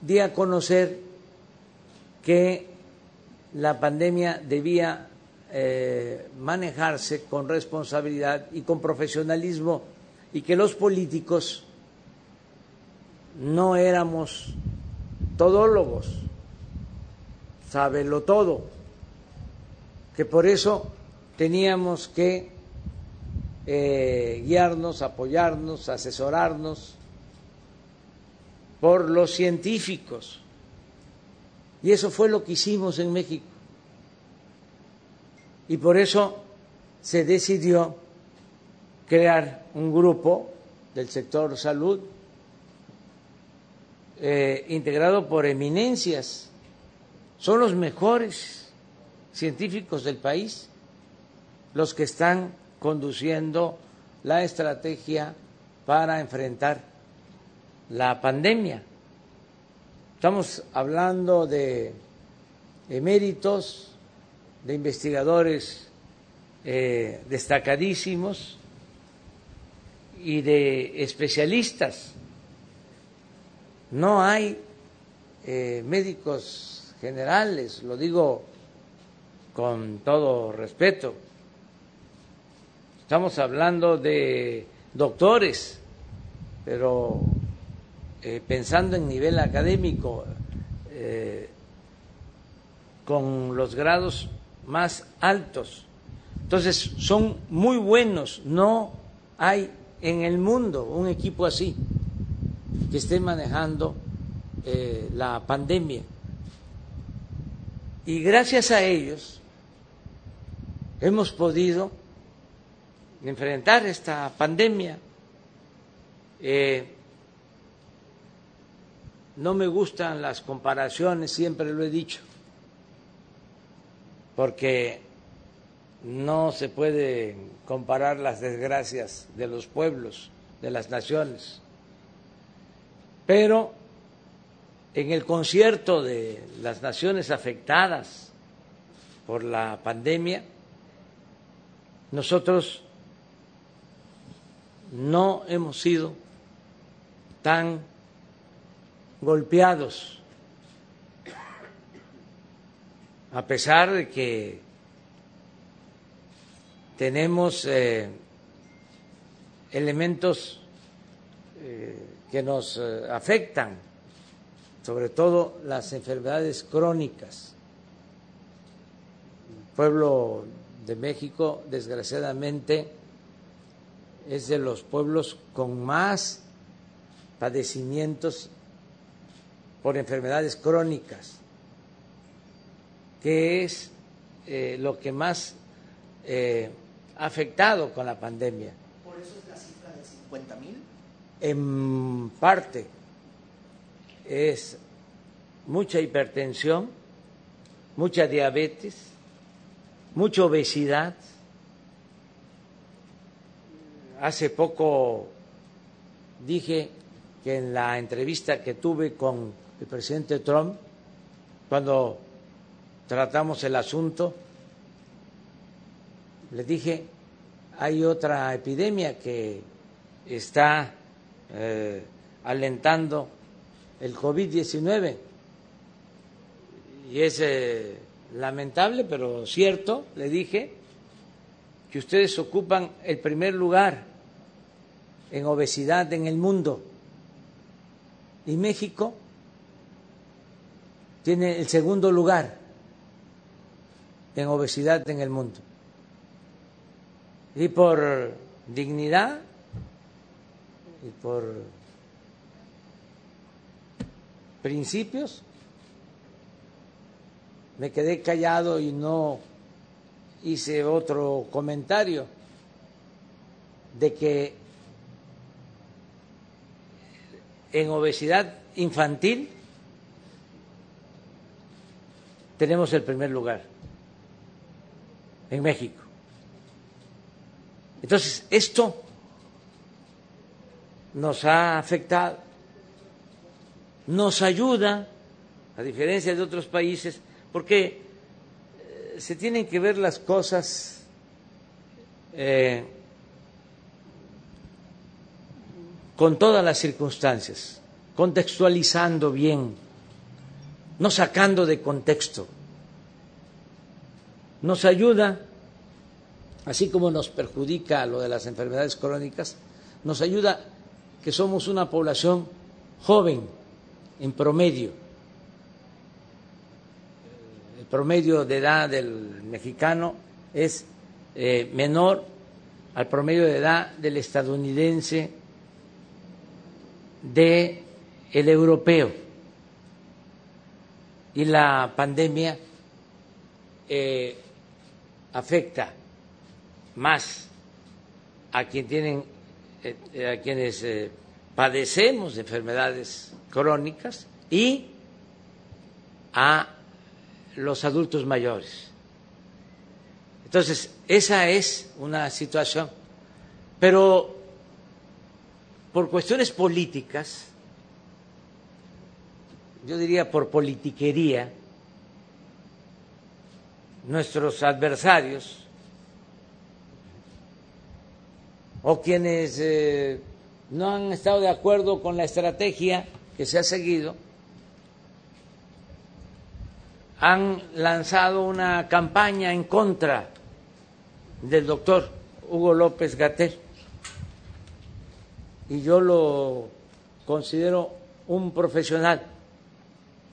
di a conocer que la pandemia debía eh, manejarse con responsabilidad y con profesionalismo y que los políticos no éramos todólogos, sábelo todo, que por eso teníamos que eh, guiarnos, apoyarnos, asesorarnos por los científicos. Y eso fue lo que hicimos en México. Y por eso se decidió crear un grupo del sector salud eh, integrado por eminencias. Son los mejores científicos del país los que están conduciendo la estrategia para enfrentar la pandemia. Estamos hablando de eméritos, de investigadores eh, destacadísimos y de especialistas. No hay eh, médicos generales, lo digo con todo respeto. Estamos hablando de doctores, pero eh, pensando en nivel académico, eh, con los grados más altos. Entonces, son muy buenos, no hay en el mundo un equipo así que esté manejando eh, la pandemia. Y gracias a ellos hemos podido enfrentar esta pandemia. Eh, no me gustan las comparaciones, siempre lo he dicho, porque no se puede comparar las desgracias de los pueblos, de las naciones. Pero en el concierto de las naciones afectadas por la pandemia, nosotros no hemos sido tan golpeados, a pesar de que tenemos eh, elementos eh, que nos eh, afectan, sobre todo las enfermedades crónicas. El pueblo de México, desgraciadamente, es de los pueblos con más padecimientos por enfermedades crónicas, que es eh, lo que más eh, ha afectado con la pandemia. Por eso es la cifra de 50 mil. En parte es mucha hipertensión, mucha diabetes, mucha obesidad. Hace poco dije que en la entrevista que tuve con el presidente Trump, cuando tratamos el asunto, le dije, hay otra epidemia que está eh, alentando el COVID-19 y es eh, lamentable, pero cierto, le dije, que ustedes ocupan el primer lugar en obesidad en el mundo y México tiene el segundo lugar en obesidad en el mundo. Y por dignidad y por principios me quedé callado y no hice otro comentario de que en obesidad infantil tenemos el primer lugar en México. Entonces, esto nos ha afectado, nos ayuda, a diferencia de otros países, porque eh, se tienen que ver las cosas eh, con todas las circunstancias, contextualizando bien, no sacando de contexto. Nos ayuda, así como nos perjudica lo de las enfermedades crónicas, nos ayuda que somos una población joven en promedio. El promedio de edad del mexicano es eh, menor al promedio de edad del estadounidense, de el europeo. Y la pandemia eh, afecta más a quien tienen eh, a quienes padecemos de enfermedades crónicas y a los adultos mayores. Entonces, esa es una situación. Pero por cuestiones políticas, yo diría por politiquería, nuestros adversarios o quienes eh, no han estado de acuerdo con la estrategia que se ha seguido, han lanzado una campaña en contra del doctor Hugo López Gatel. Y yo lo considero un profesional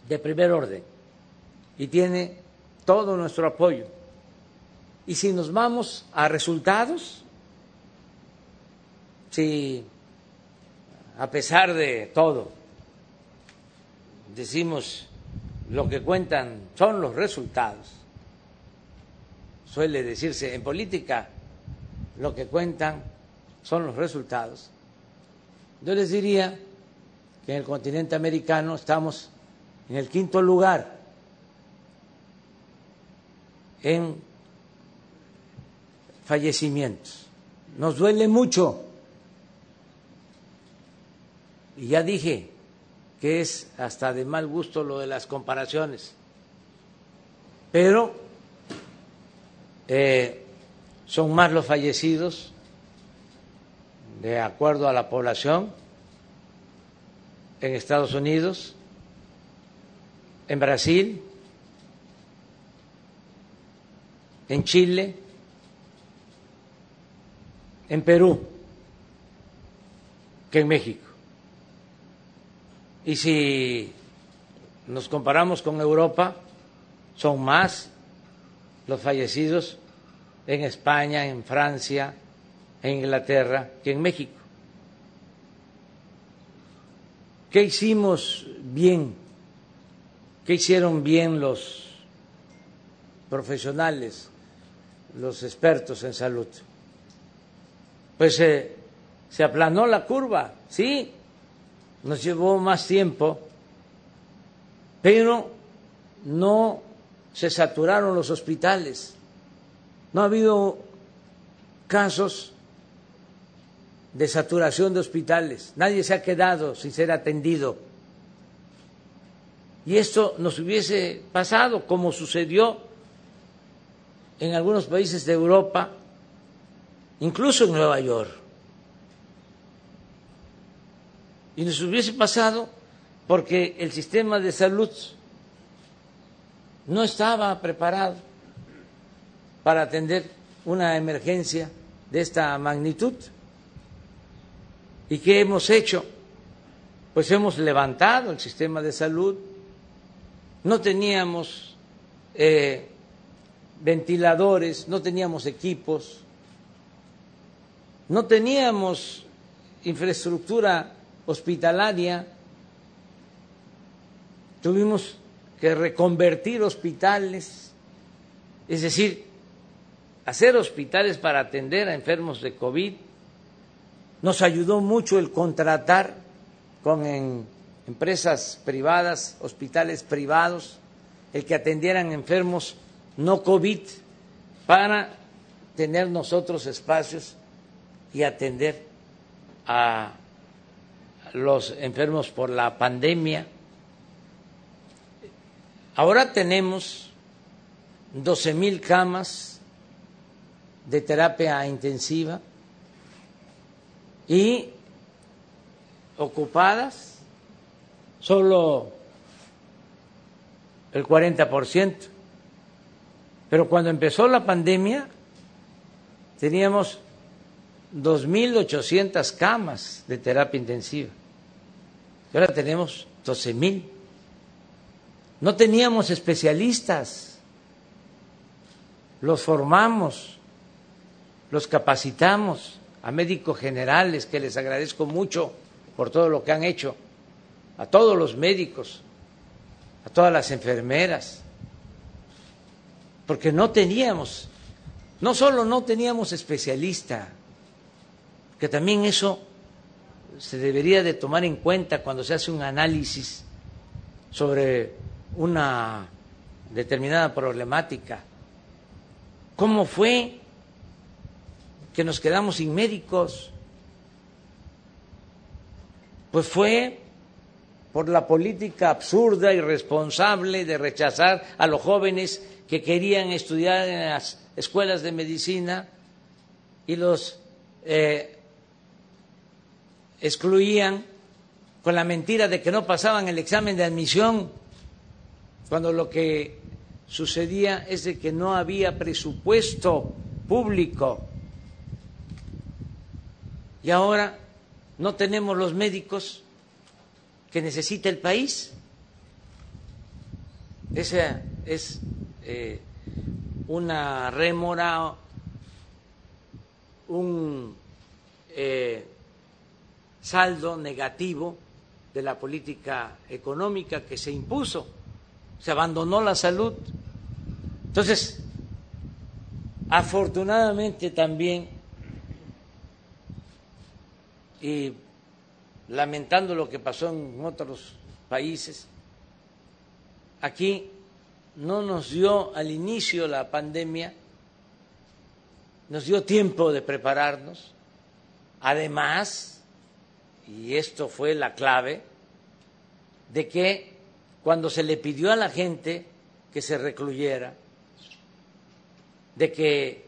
de primer orden y tiene todo nuestro apoyo. Y si nos vamos a resultados, si a pesar de todo decimos lo que cuentan son los resultados, suele decirse en política lo que cuentan son los resultados, yo les diría que en el continente americano estamos en el quinto lugar en fallecimientos. Nos duele mucho. Y ya dije que es hasta de mal gusto lo de las comparaciones, pero eh, son más los fallecidos de acuerdo a la población en Estados Unidos, en Brasil, en Chile, en Perú que en México. Y si nos comparamos con Europa, son más los fallecidos en España, en Francia, en Inglaterra que en México. ¿Qué hicimos bien? ¿Qué hicieron bien los profesionales, los expertos en salud? Pues eh, se aplanó la curva, sí, nos llevó más tiempo, pero no se saturaron los hospitales. No ha habido casos de saturación de hospitales. Nadie se ha quedado sin ser atendido. Y esto nos hubiese pasado como sucedió en algunos países de Europa, incluso en Nueva York. Y nos hubiese pasado porque el sistema de salud no estaba preparado para atender una emergencia de esta magnitud. ¿Y qué hemos hecho? Pues hemos levantado el sistema de salud, no teníamos eh, ventiladores, no teníamos equipos, no teníamos infraestructura hospitalaria, tuvimos que reconvertir hospitales, es decir, hacer hospitales para atender a enfermos de COVID. Nos ayudó mucho el contratar con empresas privadas, hospitales privados, el que atendieran enfermos no COVID para tener nosotros espacios y atender a los enfermos por la pandemia. Ahora tenemos 12 mil camas de terapia intensiva y ocupadas solo el 40%. Pero cuando empezó la pandemia teníamos 2.800 camas de terapia intensiva. Y ahora tenemos 12.000. No teníamos especialistas. Los formamos, los capacitamos a médicos generales, que les agradezco mucho por todo lo que han hecho, a todos los médicos, a todas las enfermeras, porque no teníamos, no solo no teníamos especialista, que también eso se debería de tomar en cuenta cuando se hace un análisis sobre una determinada problemática. ¿Cómo fue que nos quedamos sin médicos? Pues fue por la política absurda y responsable de rechazar a los jóvenes que querían estudiar en las escuelas de medicina y los eh, excluían con la mentira de que no pasaban el examen de admisión, cuando lo que sucedía es que no había presupuesto público. Y ahora no tenemos los médicos que necesita el país. Esa es eh, una rémora, un eh, saldo negativo de la política económica que se impuso. Se abandonó la salud. Entonces, afortunadamente también, y lamentando lo que pasó en otros países, aquí no nos dio al inicio la pandemia, nos dio tiempo de prepararnos. Además, y esto fue la clave, de que cuando se le pidió a la gente que se recluyera, de que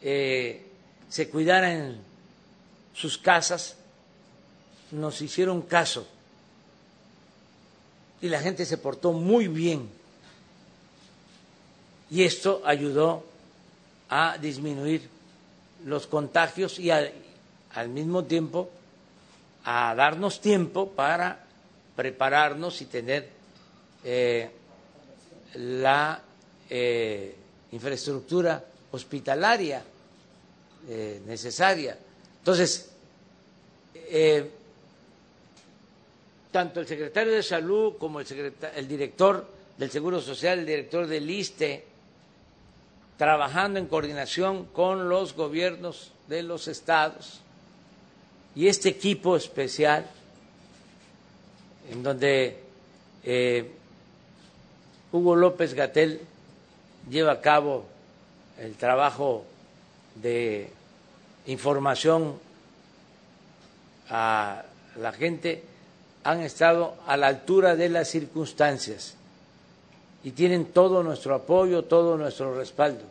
eh, se cuidara en sus casas, nos hicieron caso y la gente se portó muy bien. Y esto ayudó a disminuir los contagios y al, al mismo tiempo a darnos tiempo para prepararnos y tener eh, la eh, infraestructura hospitalaria eh, necesaria. Entonces, tanto el secretario de Salud como el, el director del Seguro Social, el director del ISTE, trabajando en coordinación con los gobiernos de los estados y este equipo especial en donde eh, Hugo López Gatel lleva a cabo el trabajo de información a la gente, han estado a la altura de las circunstancias y tienen todo nuestro apoyo, todo nuestro respaldo.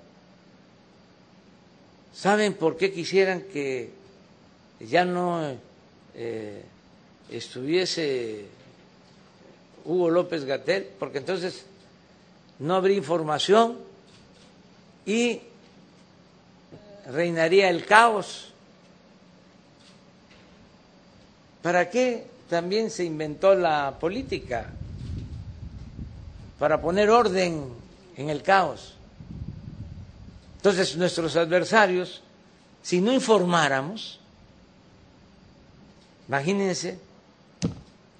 ¿Saben por qué quisieran que ya no eh, estuviese Hugo López Gatel? Porque entonces no habría información y reinaría el caos. ¿Para qué también se inventó la política? Para poner orden en el caos. Entonces nuestros adversarios, si no informáramos, imagínense,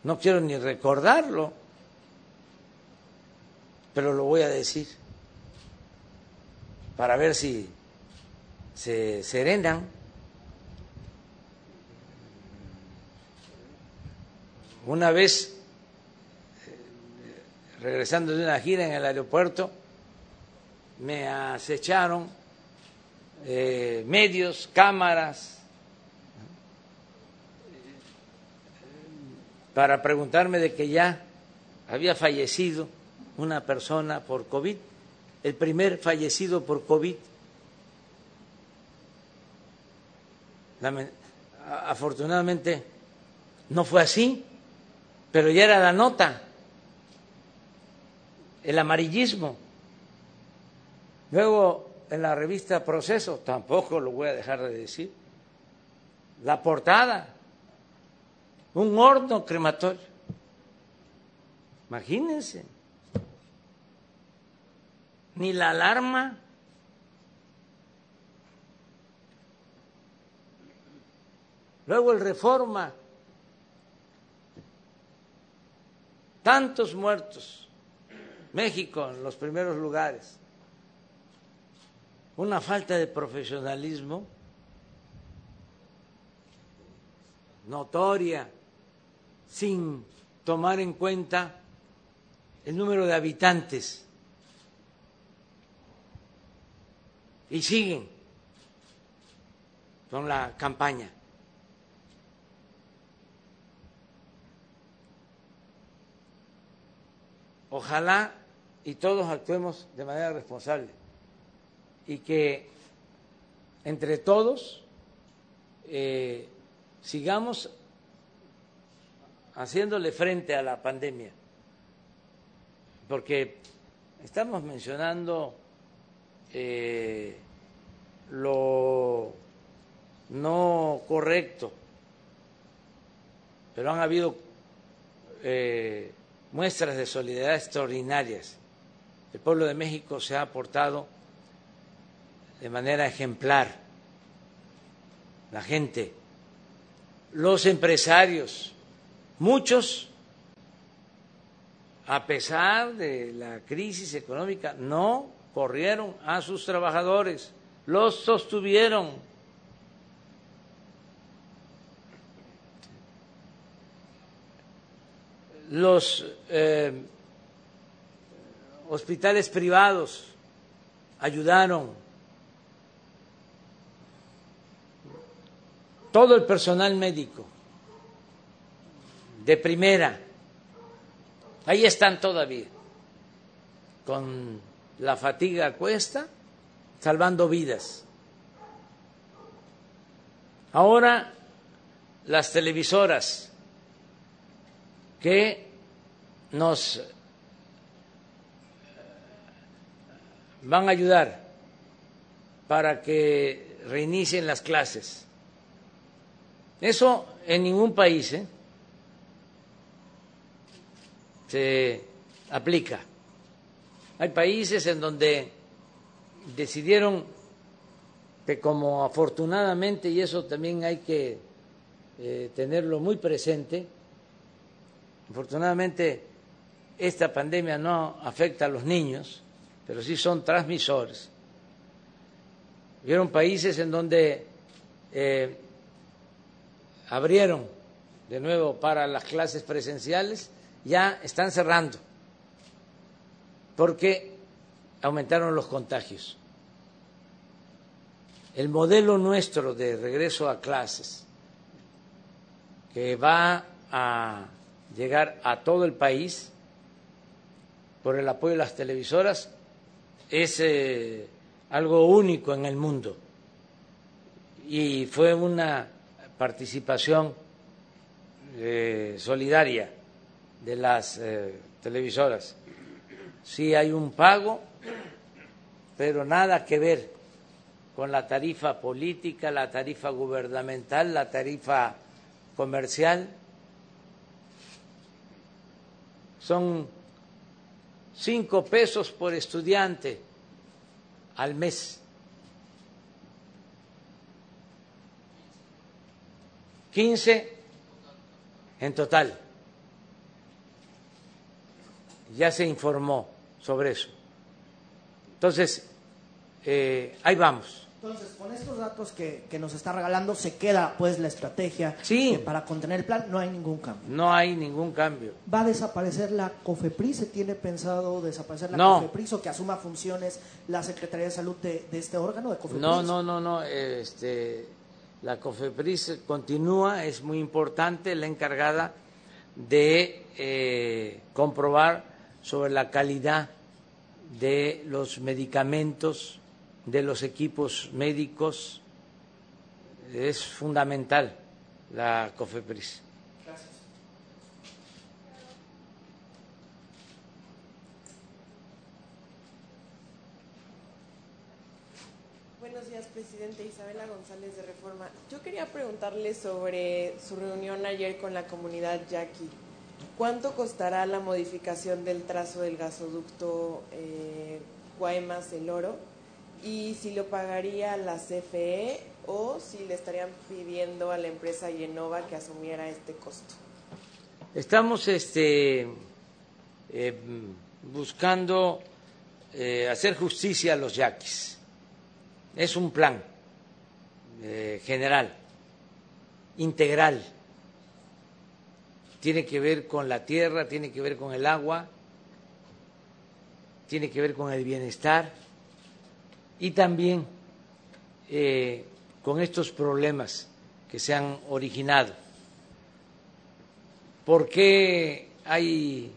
no quiero ni recordarlo, pero lo voy a decir para ver si se serenan. Una vez, eh, regresando de una gira en el aeropuerto, me acecharon eh, medios, cámaras, para preguntarme de que ya había fallecido una persona por COVID, el primer fallecido por COVID. Afortunadamente no fue así, pero ya era la nota, el amarillismo. Luego en la revista Proceso, tampoco lo voy a dejar de decir, la portada, un horno crematorio. Imagínense. Ni la alarma. Luego el reforma. Tantos muertos. México en los primeros lugares. Una falta de profesionalismo notoria, sin tomar en cuenta el número de habitantes. Y siguen con la campaña. Ojalá y todos actuemos de manera responsable y que entre todos eh, sigamos haciéndole frente a la pandemia, porque estamos mencionando eh, lo no correcto, pero han habido eh, muestras de solidaridad extraordinarias. El pueblo de México se ha aportado de manera ejemplar, la gente, los empresarios, muchos, a pesar de la crisis económica, no corrieron a sus trabajadores, los sostuvieron. Los eh, hospitales privados ayudaron. Todo el personal médico de primera, ahí están todavía, con la fatiga a cuesta, salvando vidas. Ahora las televisoras que nos van a ayudar para que reinicien las clases. Eso en ningún país ¿eh? Se aplica. Hay países en donde decidieron que como afortunadamente, y eso también hay que eh, tenerlo muy presente, afortunadamente esta pandemia no afecta a los niños, pero sí son transmisores. Vieron países en donde eh, abrieron de nuevo para las clases presenciales, ya están cerrando, porque aumentaron los contagios. El modelo nuestro de regreso a clases, que va a llegar a todo el país por el apoyo de las televisoras, es eh, algo único en el mundo y fue una participación eh, solidaria de las eh, televisoras. Sí hay un pago, pero nada que ver con la tarifa política, la tarifa gubernamental, la tarifa comercial. Son cinco pesos por estudiante al mes. 15 en total. Ya se informó sobre eso. Entonces, eh, ahí vamos. Entonces, con estos datos que, que, nos está regalando, se queda pues la estrategia sí. eh, para contener el plan, no hay ningún cambio. No hay ningún cambio. ¿Va a desaparecer la COFEPRIS? ¿Se tiene pensado desaparecer la no. COFEPRIS o que asuma funciones la Secretaría de Salud de, de este órgano de COFEPRIS? No, no, no, no. Este, la COFEPRIS continúa, es muy importante, la encargada de eh, comprobar sobre la calidad de los medicamentos de los equipos médicos es fundamental la COFEPRIS. Gracias. Buenos días, presidente Isabela González de Reforma. Yo quería preguntarle sobre su reunión ayer con la comunidad yaqui. ¿Cuánto costará la modificación del trazo del gasoducto eh, Guaymas-El Oro? y si lo pagaría la CFE o si le estarían pidiendo a la empresa Yenova que asumiera este costo. Estamos este, eh, buscando eh, hacer justicia a los yaquis. Es un plan general, integral. Tiene que ver con la tierra, tiene que ver con el agua, tiene que ver con el bienestar y también eh, con estos problemas que se han originado. ¿Por qué hay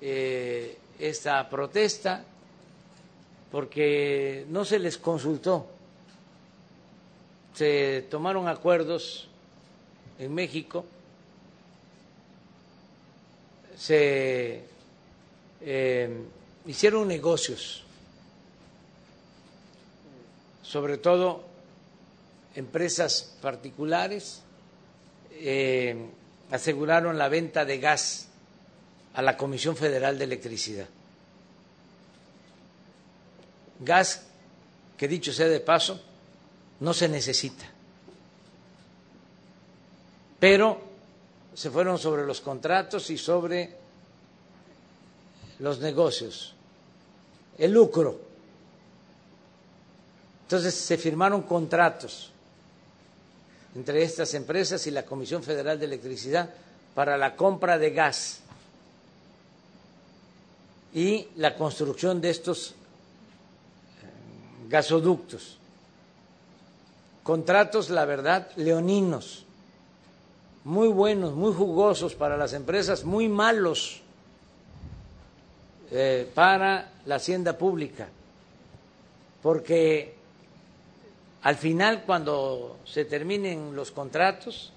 eh, esta protesta? Porque no se les consultó. Se tomaron acuerdos en México, se eh, hicieron negocios sobre todo empresas particulares, eh, aseguraron la venta de gas a la Comisión Federal de Electricidad. Gas que dicho sea de paso, no se necesita. Pero se fueron sobre los contratos y sobre los negocios, el lucro. Entonces se firmaron contratos entre estas empresas y la Comisión Federal de Electricidad para la compra de gas y la construcción de estos gasoductos. Contratos, la verdad, leoninos, muy buenos, muy jugosos para las empresas, muy malos eh, para la hacienda pública, porque al final, cuando se terminen los contratos,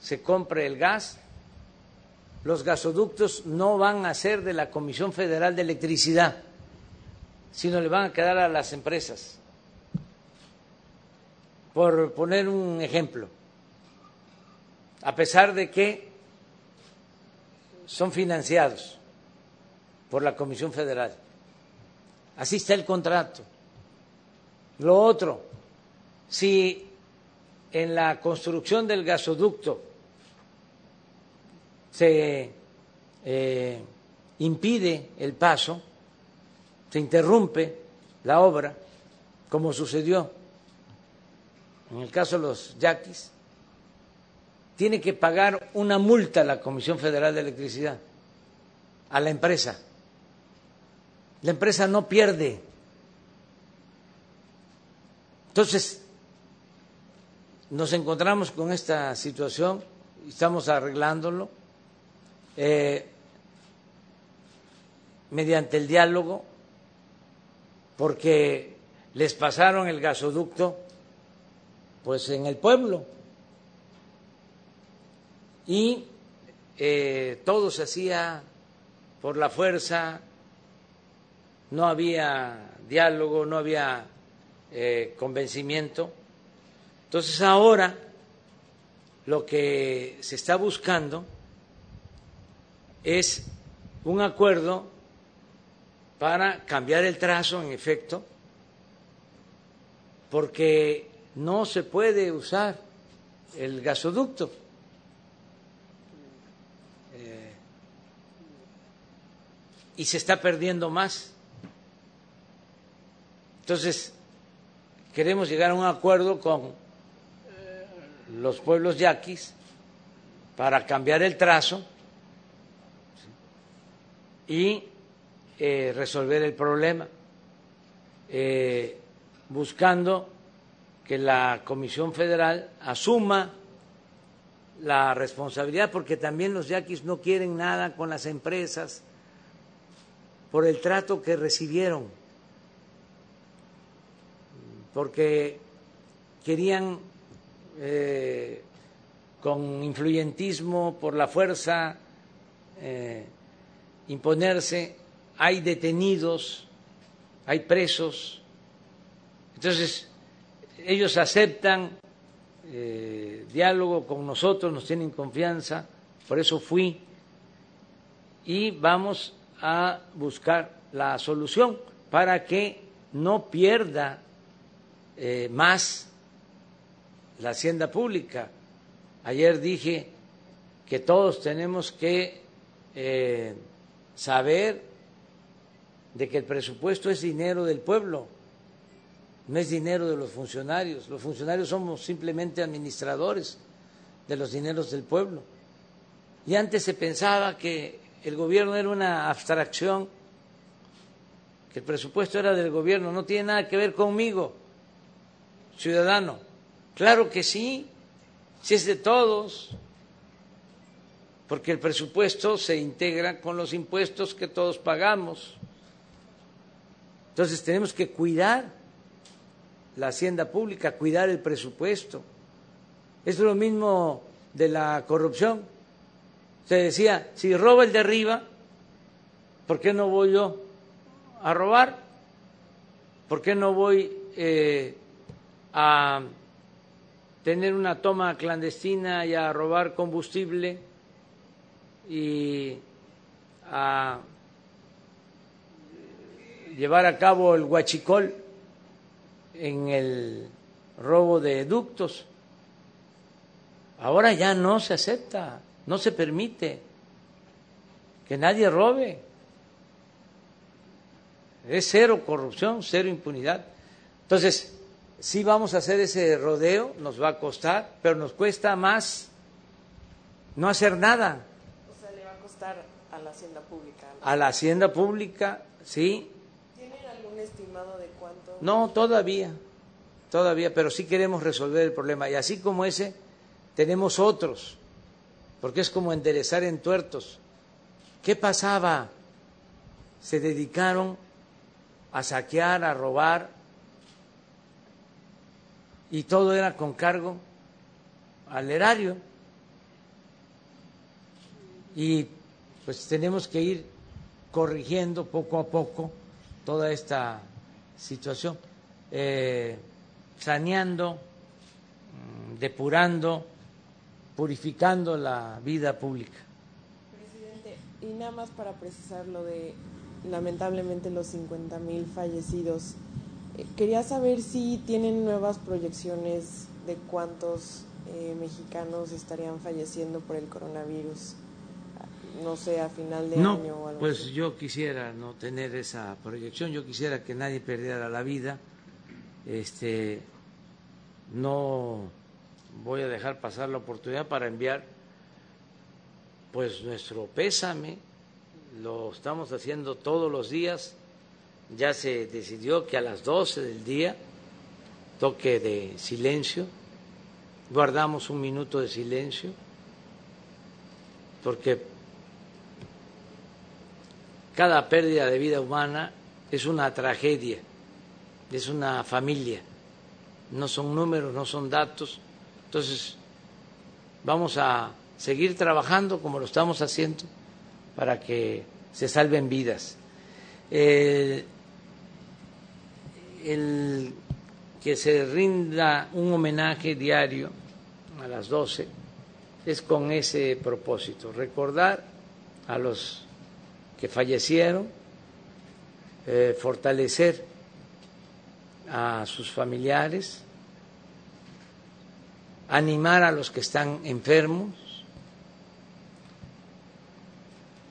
se compre el gas, los gasoductos no van a ser de la Comisión Federal de Electricidad, sino le van a quedar a las empresas. por poner un ejemplo, a pesar de que son financiados por la Comisión Federal. Así está el contrato. Lo otro, si en la construcción del gasoducto se eh, impide el paso, se interrumpe la obra, como sucedió en el caso de los yaquis, tiene que pagar una multa a la Comisión Federal de Electricidad, a la empresa. La empresa no pierde. Entonces, nos encontramos con esta situación, estamos arreglándolo eh, mediante el diálogo, porque les pasaron el gasoducto pues en el pueblo y eh, todo se hacía por la fuerza, no había diálogo, no había eh, convencimiento. Entonces ahora lo que se está buscando es un acuerdo para cambiar el trazo, en efecto, porque no se puede usar el gasoducto. Y se está perdiendo más. Entonces, queremos llegar a un acuerdo con eh, los pueblos yaquis para cambiar el trazo y eh, resolver el problema, buscando que la Comisión Federal asuma la responsabilidad, porque también los yaquis no quieren nada con las empresas por el trato que recibieron, porque querían eh, con influyentismo, por la fuerza, eh, imponerse, hay detenidos, hay presos, entonces ellos aceptan eh, diálogo con nosotros, nos tienen confianza, por eso fui. Y vamos a buscar la solución para que no pierda eh, más la hacienda pública. Ayer dije que todos tenemos que eh, saber de que el presupuesto es dinero del pueblo no es dinero de los funcionarios. Los funcionarios somos simplemente administradores de los dineros del pueblo. Y antes se pensaba que el gobierno era una abstracción, que el presupuesto era del gobierno, no tiene nada que ver conmigo, ciudadano. Claro que sí, si es de todos, porque el presupuesto se integra con los impuestos que todos pagamos. Entonces tenemos que cuidar la hacienda pública, cuidar el presupuesto. Es lo mismo de la corrupción. Se decía, si roba el de arriba, ¿por qué no voy yo a robar? ¿Por qué no voy eh, a tener una toma clandestina y a robar combustible y a llevar a cabo el huachicol? en el robo de ductos. Ahora ya no se acepta, no se permite que nadie robe. Es cero corrupción, cero impunidad. Entonces, sí vamos a hacer ese rodeo, nos va a costar, pero nos cuesta más no hacer nada. O sea, le va a costar a la hacienda pública. A la hacienda pública, sí, ¿Tienen algún estimado de cuánto? No, todavía, todavía, pero sí queremos resolver el problema. Y así como ese, tenemos otros, porque es como enderezar en tuertos. ¿Qué pasaba? Se dedicaron a saquear, a robar, y todo era con cargo al erario. Y pues tenemos que ir corrigiendo poco a poco toda esta situación, eh, saneando depurando, purificando la vida pública. Presidente, y nada más para precisar lo de lamentablemente los 50 mil fallecidos, eh, quería saber si tienen nuevas proyecciones de cuántos eh, mexicanos estarían falleciendo por el coronavirus, no sé, a final de No, año o algo pues así. yo quisiera no tener esa proyección, yo quisiera que nadie perdiera la vida, este, no voy a dejar pasar la oportunidad para enviar pues nuestro pésame, lo estamos haciendo todos los días, ya se decidió que a las 12 del día toque de silencio, guardamos un minuto de silencio, porque cada pérdida de vida humana es una tragedia, es una familia, no son números, no son datos. Entonces, vamos a seguir trabajando como lo estamos haciendo para que se salven vidas. Eh, el que se rinda un homenaje diario a las 12 es con ese propósito, recordar a los que fallecieron, eh, fortalecer a sus familiares, animar a los que están enfermos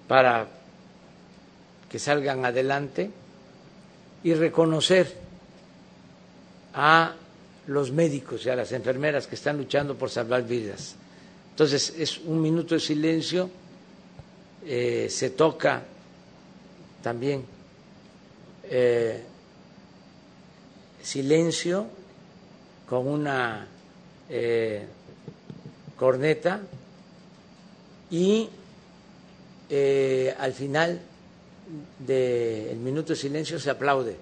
para que salgan adelante y reconocer a los médicos y a las enfermeras que están luchando por salvar vidas. Entonces, es un minuto de silencio, eh, se toca también eh, silencio con una eh, corneta y eh, al final del minuto de silencio se aplaude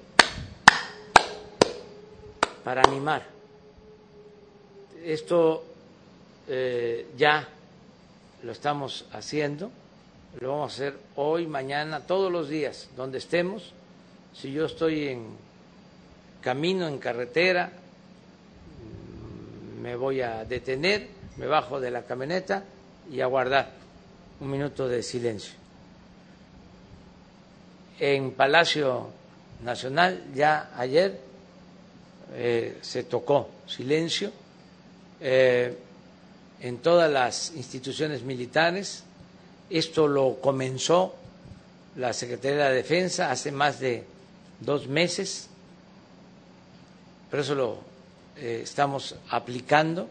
para animar. Esto eh, ya lo estamos haciendo, lo vamos a hacer hoy, mañana, todos los días, donde estemos. Si yo estoy en camino, en carretera, me voy a detener, me bajo de la camioneta y a guardar un minuto de silencio. En Palacio Nacional ya ayer eh, se tocó silencio eh, en todas las instituciones militares. Esto lo comenzó la Secretaría de Defensa hace más de dos meses, pero eso lo eh, estamos aplicando.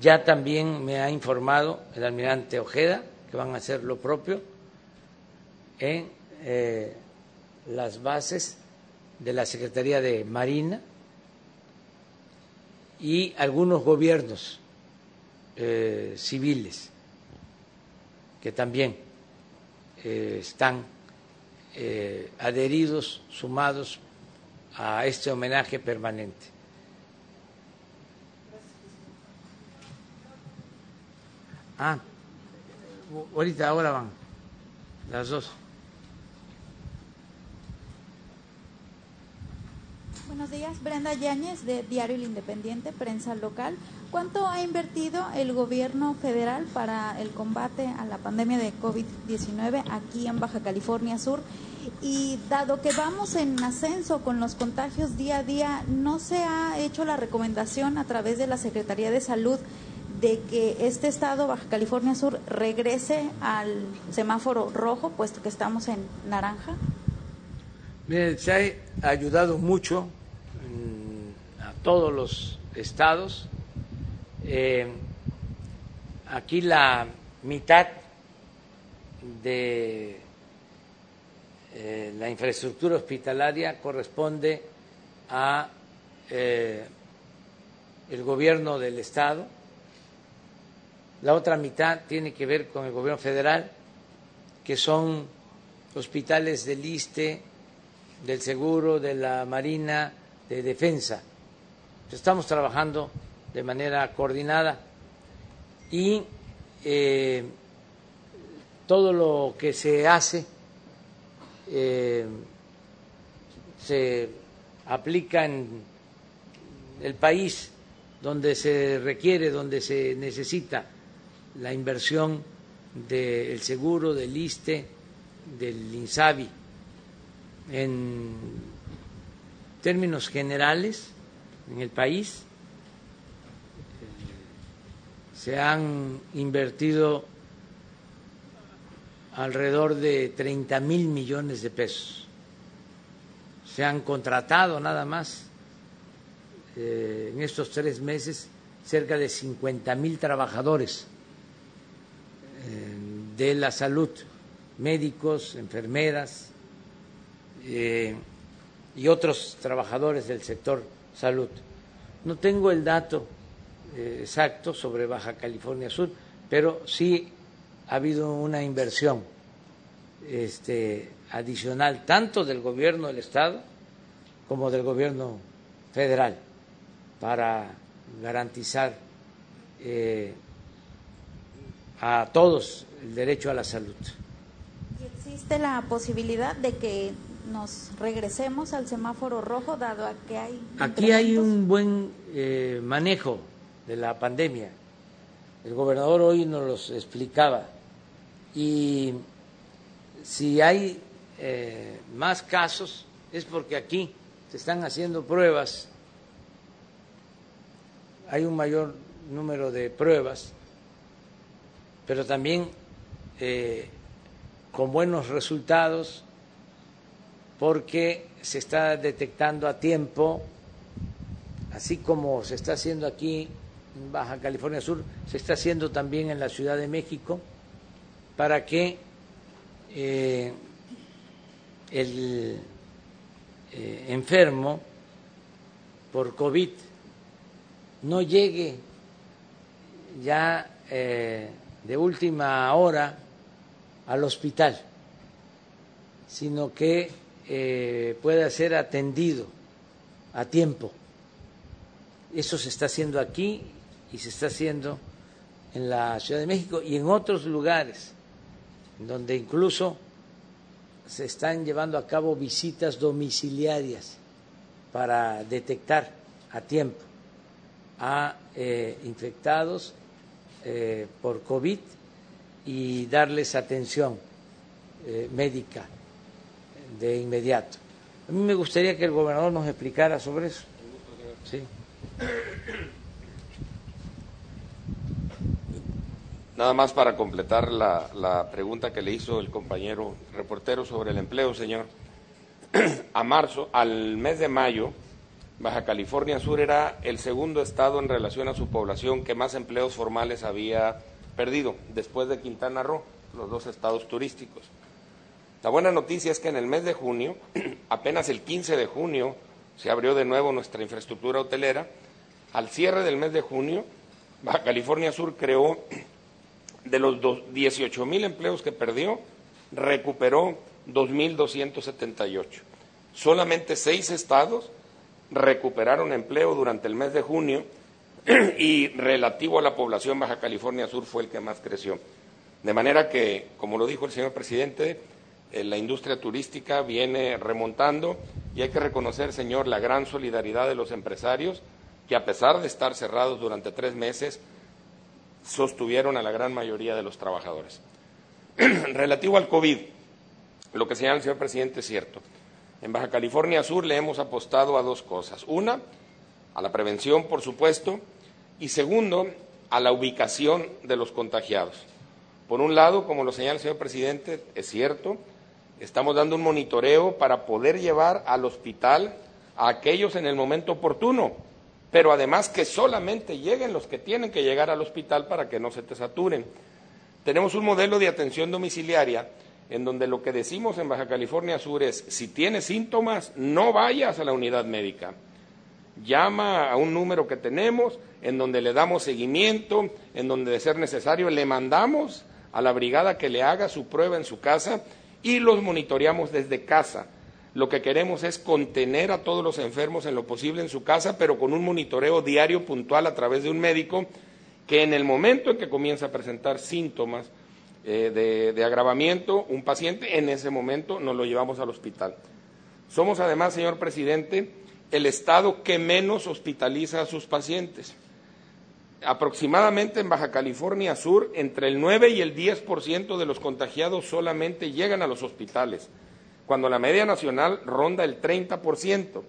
Ya también me ha informado el almirante Ojeda que van a hacer lo propio en eh, las bases de la Secretaría de Marina y algunos gobiernos eh, civiles que también están adheridos, sumados a este homenaje permanente. Ah, ahorita, ahora van las dos. Buenos días, Brenda Yáñez de Diario El Independiente, prensa local. ¿Cuánto ha invertido el gobierno federal para el combate a la pandemia de COVID-19 aquí en Baja California Sur? Y dado que vamos en ascenso con los contagios día a día, ¿no se ha hecho la recomendación a través de la Secretaría de Salud de que este estado, Baja California Sur, regrese al semáforo rojo, puesto que estamos en naranja? Miren, se ha ayudado mucho a todos los estados. Eh, aquí la mitad de eh, la infraestructura hospitalaria corresponde a eh, el gobierno del estado. La otra mitad tiene que ver con el gobierno federal, que son hospitales del ISTE, del Seguro, de la Marina, de Defensa. Estamos trabajando de manera coordinada y eh, todo lo que se hace eh, se aplica en el país donde se requiere, donde se necesita la inversión del seguro, del ISTE, del INSABI. En términos generales, en el país se han invertido alrededor de 30 mil millones de pesos. Se han contratado nada más eh, en estos tres meses cerca de 50 mil trabajadores de la salud, médicos, enfermeras eh, y otros trabajadores del sector salud. No tengo el dato exacto sobre Baja California Sur, pero sí ha habido una inversión este, adicional tanto del gobierno del Estado como del gobierno federal para garantizar eh, a todos el derecho a la salud. ¿Existe la posibilidad de que nos regresemos al semáforo rojo dado a que hay... Aquí hay un buen eh, manejo de la pandemia. El gobernador hoy nos los explicaba. Y si hay eh, más casos es porque aquí se están haciendo pruebas hay un mayor número de pruebas, pero también eh, con buenos resultados porque se está detectando a tiempo, así como se está haciendo aquí en Baja California Sur, se está haciendo también en la Ciudad de México, para que eh, el eh, enfermo por COVID no llegue ya eh, de última hora al hospital, sino que eh, pueda ser atendido a tiempo. Eso se está haciendo aquí y se está haciendo en la Ciudad de México y en otros lugares, donde incluso se están llevando a cabo visitas domiciliarias para detectar a tiempo a eh, infectados eh, por COVID y darles atención eh, médica de inmediato. A mí me gustaría que el gobernador nos explicara sobre eso. Sí. Nada más para completar la, la, pregunta que le hizo el compañero reportero sobre el empleo, señor. A marzo, al mes de mayo, Baja California Sur era el segundo estado en relación a su población que más empleos formales había perdido, después de Quintana Roo, los dos estados turísticos. La buena noticia es que en el mes de junio, apenas el 15 de junio, se abrió de nuevo nuestra infraestructura hotelera. Al cierre del mes de junio, Baja California Sur creó de los 18 mil empleos que perdió, recuperó 2.278. Solamente seis estados recuperaron empleo durante el mes de junio y relativo a la población Baja California Sur fue el que más creció. De manera que, como lo dijo el señor presidente, eh, la industria turística viene remontando y hay que reconocer, señor, la gran solidaridad de los empresarios que a pesar de estar cerrados durante tres meses, sostuvieron a la gran mayoría de los trabajadores. Relativo al COVID, lo que señala el señor presidente es cierto. En Baja California Sur le hemos apostado a dos cosas. Una, a la prevención, por supuesto, y segundo, a la ubicación de los contagiados. Por un lado, como lo señala el señor presidente, es cierto, estamos dando un monitoreo para poder llevar al hospital a aquellos en el momento oportuno, pero además que solamente lleguen los que tienen que llegar al hospital para que no se te saturen. Tenemos un modelo de atención domiciliaria en donde lo que decimos en Baja California Sur es, si tienes síntomas, no vayas a la unidad médica. Llama a un número que tenemos, en donde le damos seguimiento, en donde de ser necesario le mandamos a la brigada que le haga su prueba en su casa y los monitoreamos desde casa. Lo que queremos es contener a todos los enfermos en lo posible en su casa, pero con un monitoreo diario puntual a través de un médico que en el momento en que comienza a presentar síntomas, eh, de, agravamiento un paciente, en ese momento nos lo llevamos al hospital. Somos además, señor presidente, el Estado que menos hospitaliza a sus pacientes. aproximadamente en Baja California Sur, entre el 9 y el 10% de los contagiados solamente llegan a los hospitales, cuando la media nacional ronda el 30%.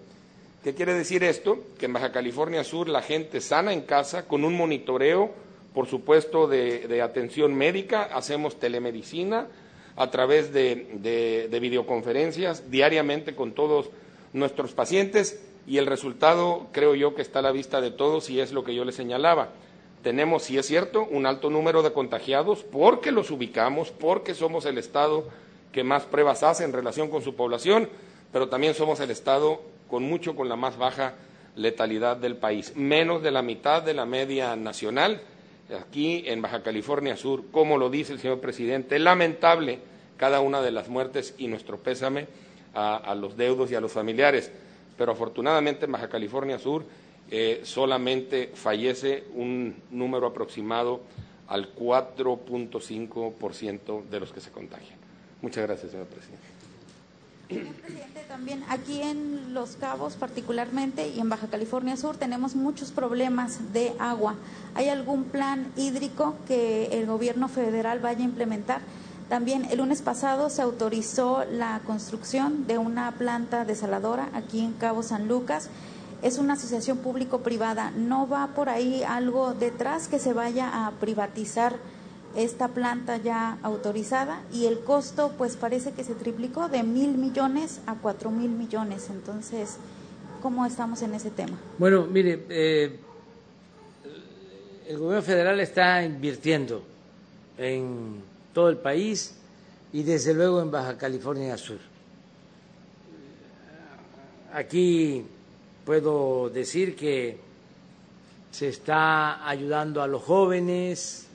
¿Qué quiere decir esto? Que en Baja California Sur la gente sana en casa, con un monitoreo, por supuesto, de, atención médica, hacemos telemedicina a través de, de, de videoconferencias diariamente con todos nuestros pacientes y el resultado creo yo que está a la vista de todos y es lo que yo les señalaba. Tenemos, si es cierto, un alto número de contagiados porque los ubicamos, porque somos el Estado que más pruebas hace en relación con su población, pero también somos el Estado con mucho, con la más baja letalidad del país, menos de la mitad de la media nacional. Aquí en Baja California Sur, como lo dice el señor presidente, lamentable cada una de las muertes y nuestro pésame a, los deudos y a los familiares pero afortunadamente en Baja California Sur eh, solamente fallece un número aproximado al 4.5% de los que se contagian. Muchas gracias, señor presidente. Señor presidente, también aquí en Los Cabos particularmente y en Baja California Sur tenemos muchos problemas de agua. ¿Hay algún plan hídrico que el gobierno federal vaya a implementar? También el lunes pasado se autorizó la construcción de una planta desaladora aquí en Cabo San Lucas. Es una asociación público-privada. ¿No va por ahí algo detrás que se vaya a privatizar esta planta ya autorizada? Y el costo, pues parece que se triplicó de mil millones a cuatro mil millones. Entonces, ¿cómo estamos en ese tema? Bueno, mire, eh, el gobierno federal está invirtiendo en todo el país y desde luego en Baja California Sur. Aquí puedo decir que se está ayudando a los jóvenes.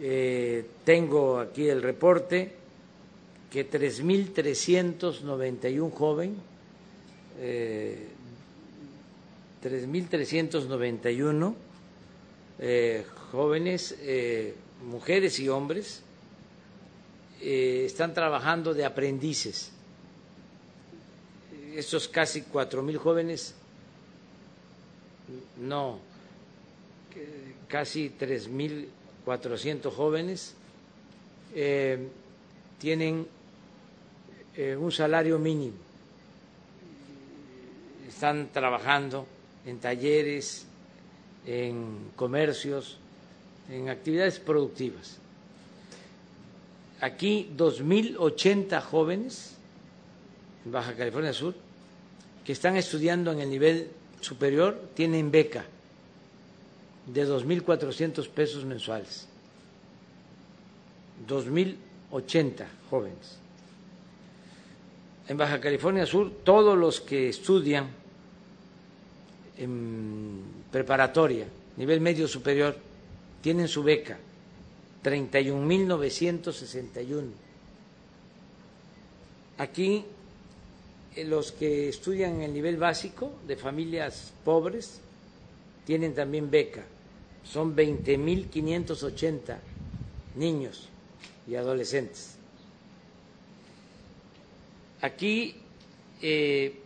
Eh, tengo aquí el reporte que 3.391 jóvenes, eh, 3.391 eh, jóvenes eh, mujeres y hombres, eh, están trabajando de aprendices. Estos casi cuatro mil jóvenes, no, casi tres mil cuatrocientos jóvenes eh, tienen eh, un salario mínimo. Están trabajando en talleres, en comercios, en actividades productivas. Aquí 2.080 jóvenes en Baja California Sur que están estudiando en el nivel superior tienen beca de 2.400 pesos mensuales. 2.080 jóvenes. En Baja California Sur, todos los que estudian en preparatoria, nivel medio superior, tienen su beca, 31.961. Aquí eh, los que estudian en el nivel básico de familias pobres tienen también beca, son 20.580 niños y adolescentes. Aquí eh,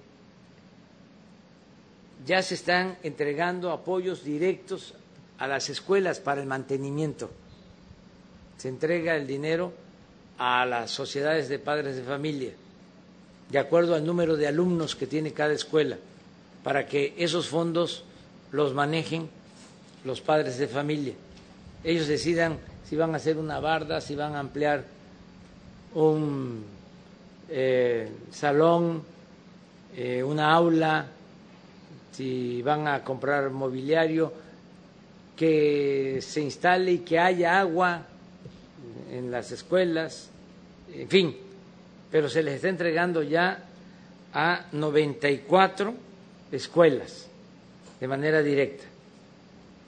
ya se están entregando apoyos directos a las escuelas para el mantenimiento. Se entrega el dinero a las sociedades de padres de familia, de acuerdo al número de alumnos que tiene cada escuela, para que esos fondos los manejen los padres de familia. Ellos decidan si van a hacer una barda, si van a ampliar un eh, salón, eh, una aula, si van a comprar mobiliario que se instale y que haya agua en las escuelas, en fin, pero se les está entregando ya a 94 escuelas de manera directa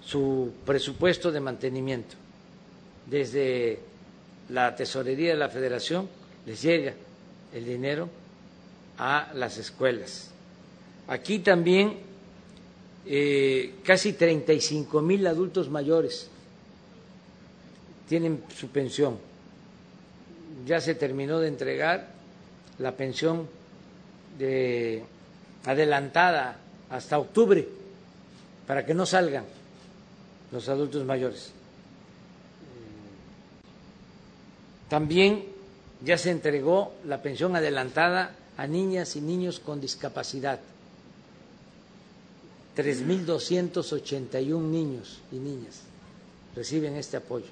su presupuesto de mantenimiento. Desde la tesorería de la federación les llega el dinero a las escuelas. Aquí también eh, casi 35 mil adultos mayores tienen su pensión. Ya se terminó de entregar la pensión de adelantada hasta octubre para que no salgan los adultos mayores. También ya se entregó la pensión adelantada a niñas y niños con discapacidad. 3.281 niños y niñas reciben este apoyo.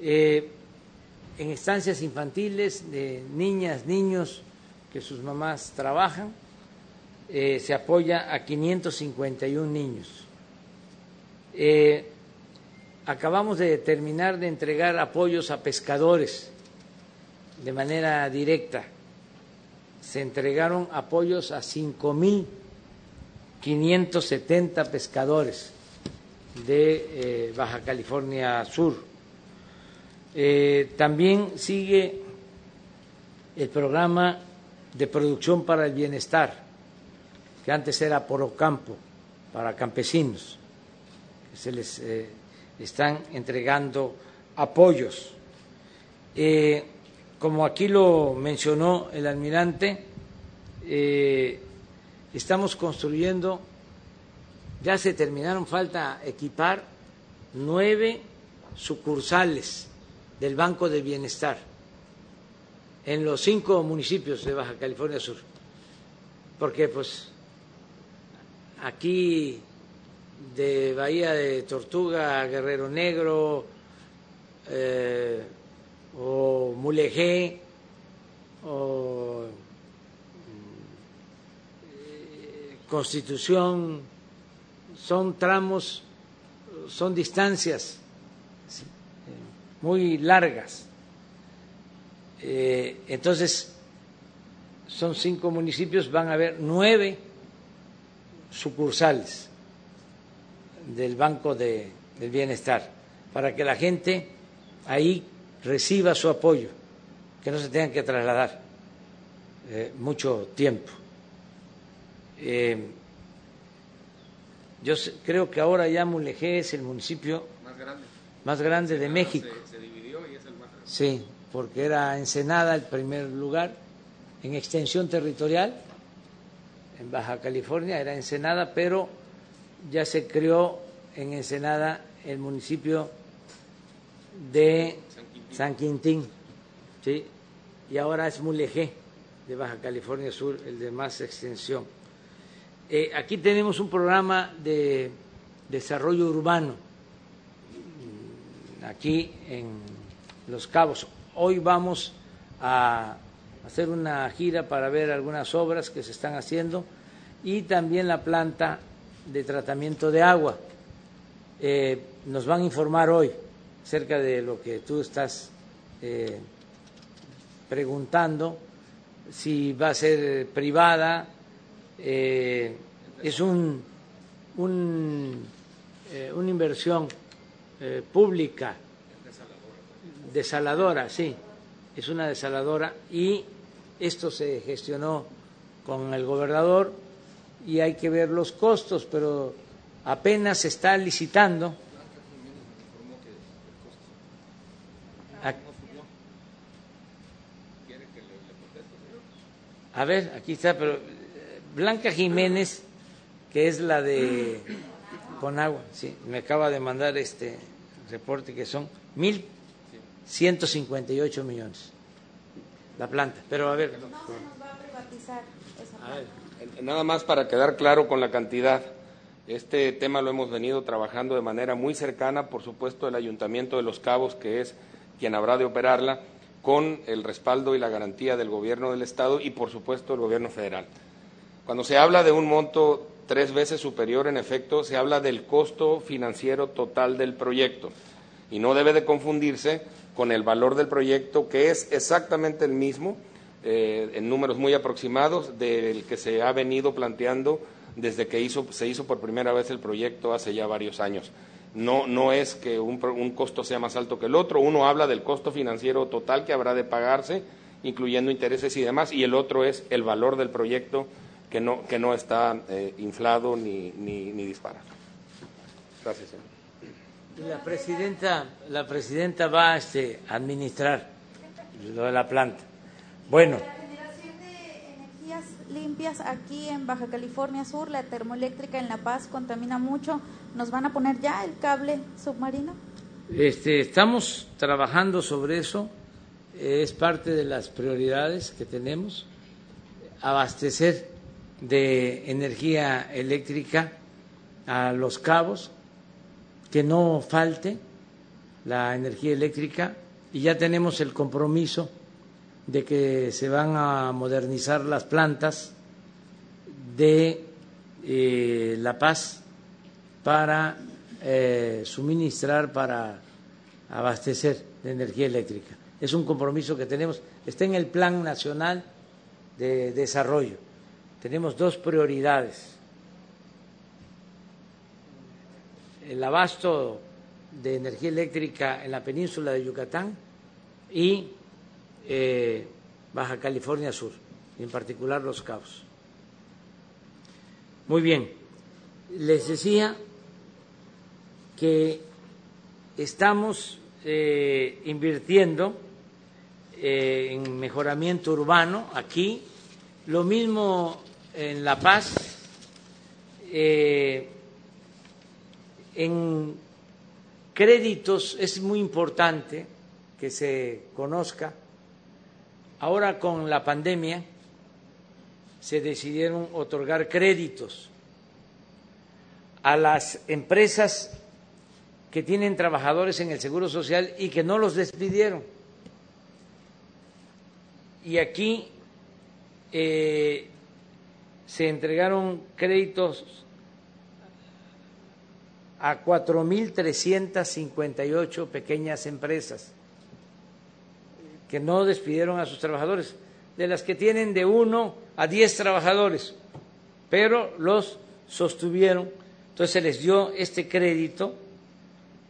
Eh, en estancias infantiles de niñas, niños que sus mamás trabajan, eh, se apoya a 551 niños. Eh, acabamos de terminar de entregar apoyos a pescadores de manera directa. Se entregaron apoyos a 5.570 pescadores de eh, Baja California Sur. También sigue el programa de producción para el bienestar, que antes era por Ocampo, para campesinos, que se les eh, están entregando apoyos. Eh, como aquí lo mencionó el almirante, eh, estamos construyendo, ya se terminaron, falta equipar nueve sucursales del Banco del Bienestar en los cinco municipios de Baja California Sur, porque pues aquí de Bahía de Tortuga, Guerrero Negro eh, o Mulegé o eh, Constitución, son tramos, son distancias muy largas. Eh, entonces, son cinco municipios, van a haber nueve sucursales del Banco de, del Bienestar, para que la gente ahí reciba su apoyo, que no se tengan que trasladar eh, mucho tiempo. Eh, yo creo que ahora ya Mulegé es el municipio Más grande. más grande de México. Se, dividió y es el más grande. Sí, porque era Ensenada el primer lugar en extensión territorial. En Baja California era Ensenada, pero ya se creó en Ensenada el municipio de San Quintín, ¿sí? y ahora es Mulegé de Baja California Sur, el de más extensión. Eh, aquí tenemos un programa de desarrollo urbano aquí en Los Cabos. Hoy vamos a hacer una gira para ver algunas obras que se están haciendo y también la planta de tratamiento de agua. Eh, nos van a informar hoy acerca de lo que tú estás eh, preguntando, si va a ser privada, eh, es un, un, una inversión pública, desaladora, sí, es una desaladora y esto se gestionó con el gobernador y hay que ver los costos, pero apenas se está licitando. A- A ver, aquí está, pero eh, Blanca Jiménez, que es la de Conagua, sí, me acaba de mandar este reporte que son 1.158 millones la planta. Pero a ver, No se nos va a privatizar esa a ver, Eh, Nada más para quedar claro con la cantidad. Este tema lo hemos venido trabajando de manera muy cercana, por supuesto, el Ayuntamiento de Los Cabos, que es quien habrá de operarla, con el respaldo y la garantía del Gobierno del Estado y, por supuesto, el Gobierno federal. Cuando se habla de un monto tres veces superior, en efecto, se habla del costo financiero total del proyecto y no debe de confundirse con el valor del proyecto, que es exactamente el mismo, eh, en números muy aproximados, del que se ha venido planteando desde que se hizo por primera vez el proyecto hace ya varios años. No, no es que un, un costo sea más alto que el otro, uno habla del costo financiero total que habrá de pagarse, incluyendo intereses y demás, y el otro es el valor del proyecto que no, que no está eh, inflado ni, ni, ni disparado. Gracias, señor. La presidenta, la presidenta va este, a administrar lo de la planta. Bueno, La generación de energías limpias aquí en Baja California Sur, la termoeléctrica en La Paz contamina mucho. ¿Nos van a poner ya el cable submarino? Este, estamos trabajando sobre eso, es parte de las prioridades que tenemos, abastecer de energía eléctrica a los cabos, que no falte la energía eléctrica y ya tenemos el compromiso de que se van a modernizar las plantas de eh, La Paz para eh, suministrar, para abastecer de energía eléctrica. Es un compromiso que tenemos, está en el Plan Nacional de Desarrollo. Tenemos dos prioridades. El abasto de energía eléctrica en la península de Yucatán y eh, Baja California Sur, en particular Los Cabos. Muy bien, les decía que estamos eh, invirtiendo eh, en mejoramiento urbano aquí, lo mismo en La Paz, en créditos es muy importante que se conozca. Ahora con la pandemia se decidieron otorgar créditos a las empresas que tienen trabajadores en el Seguro Social y que no los despidieron. Y aquí eh, se entregaron créditos a 4.358 pequeñas empresas que no despidieron a sus trabajadores, de las que tienen de uno a diez trabajadores, pero los sostuvieron. Entonces se les dio este crédito,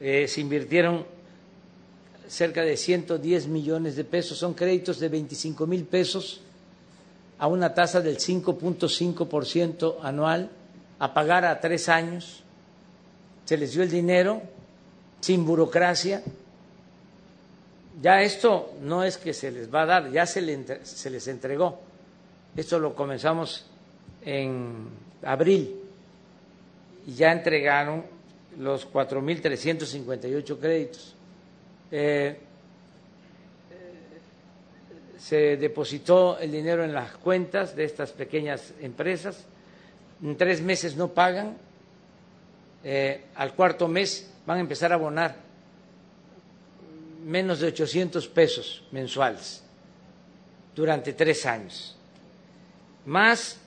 eh, se invirtieron cerca de 110 millones de pesos, son créditos de 25 mil pesos a una tasa del 5.5% anual, a pagar a tres años. Se les dio el dinero sin burocracia, ya esto no es que se les va a dar, ya se, les entregó. Esto lo comenzamos en abril y ya entregaron los 4.358 créditos. Eh, se depositó el dinero en las cuentas de estas pequeñas empresas. En tres meses no pagan. Eh, al cuarto mes van a empezar a abonar menos de 800 pesos mensuales durante tres años, más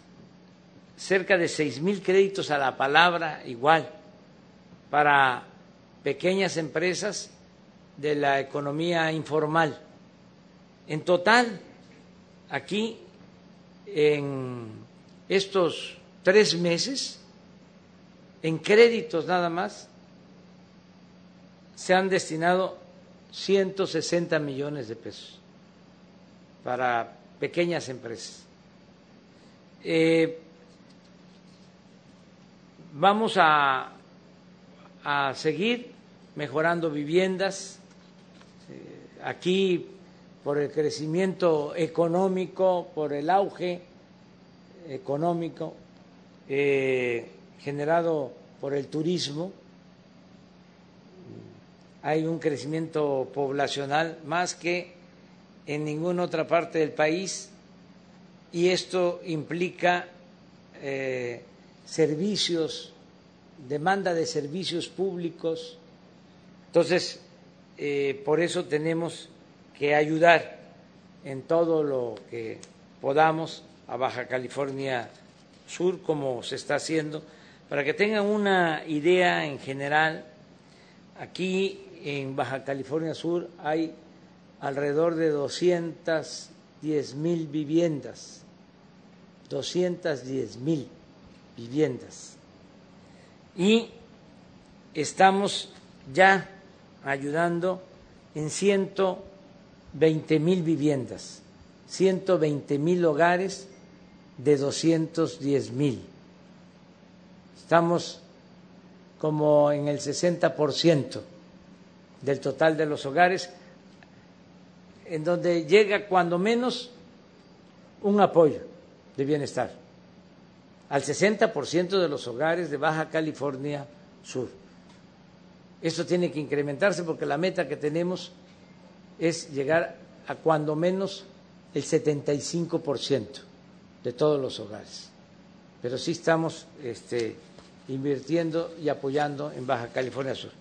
cerca de seis mil créditos a la palabra igual para pequeñas empresas de la economía informal. En total, aquí, en estos tres meses, en créditos nada más, se han destinado 160 millones de pesos para pequeñas empresas. Eh, vamos a, a, seguir mejorando viviendas. Eh, aquí, por el crecimiento económico, por el auge económico eh, generado por el turismo, hay un crecimiento poblacional más que en ninguna otra parte del país y esto implica eh, servicios, demanda de servicios públicos. Entonces, eh, por eso tenemos que ayudar en todo lo que podamos a Baja California Sur, como se está haciendo, para que tengan una idea en general. Aquí en Baja California Sur hay alrededor de 210 mil viviendas, 210 mil viviendas. Y estamos ya ayudando en 120 mil viviendas, 120 mil hogares de 210 mil. Estamos como en el 60 por ciento del total de los hogares, en donde llega cuando menos un apoyo de bienestar al 60% de los hogares de Baja California Sur. Esto tiene que incrementarse porque la meta que tenemos es llegar a cuando menos el 75% de todos los hogares. Pero sí estamos este, invirtiendo y apoyando en Baja California Sur.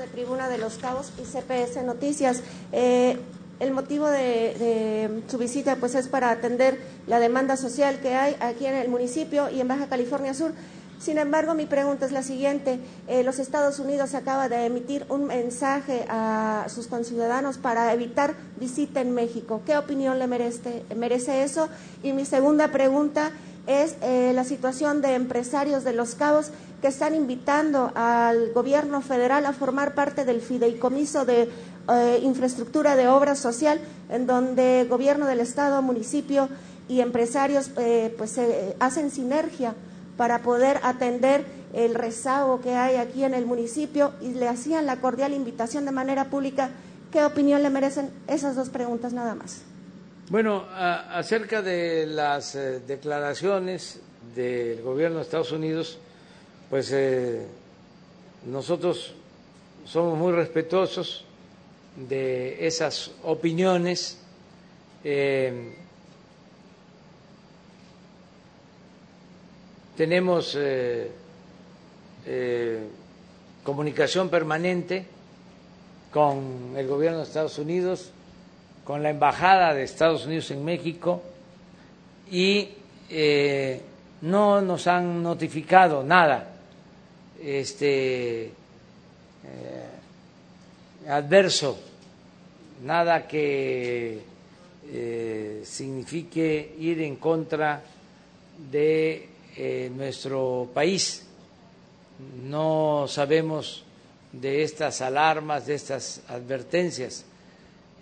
De Tribuna de los Cabos y CPS Noticias. Eh, el motivo de, de, su visita pues es para atender la demanda social que hay aquí en el municipio y en Baja California Sur. Sin embargo, mi pregunta es la siguiente. Eh, los Estados Unidos acaba de emitir un mensaje a sus conciudadanos para evitar visita en México. ¿Qué opinión le merece, merece eso? Y mi segunda pregunta es eh, la situación de empresarios de Los Cabos que están invitando al gobierno federal a formar parte del fideicomiso de eh, infraestructura de obra social, en donde gobierno del Estado, municipio y empresarios pues hacen sinergia para poder atender el rezago que hay aquí en el municipio y le hacían la cordial invitación de manera pública. ¿Qué opinión le merecen esas dos preguntas nada más? Bueno, acerca de las eh, declaraciones del gobierno de Estados Unidos, pues eh, nosotros somos muy respetuosos de esas opiniones. Eh, tenemos eh, eh, comunicación permanente con el gobierno de Estados Unidos, con la embajada de Estados Unidos en México y eh, no nos han notificado nada. Este adverso, nada que signifique ir en contra de eh, nuestro país. No sabemos de estas alarmas, de estas advertencias.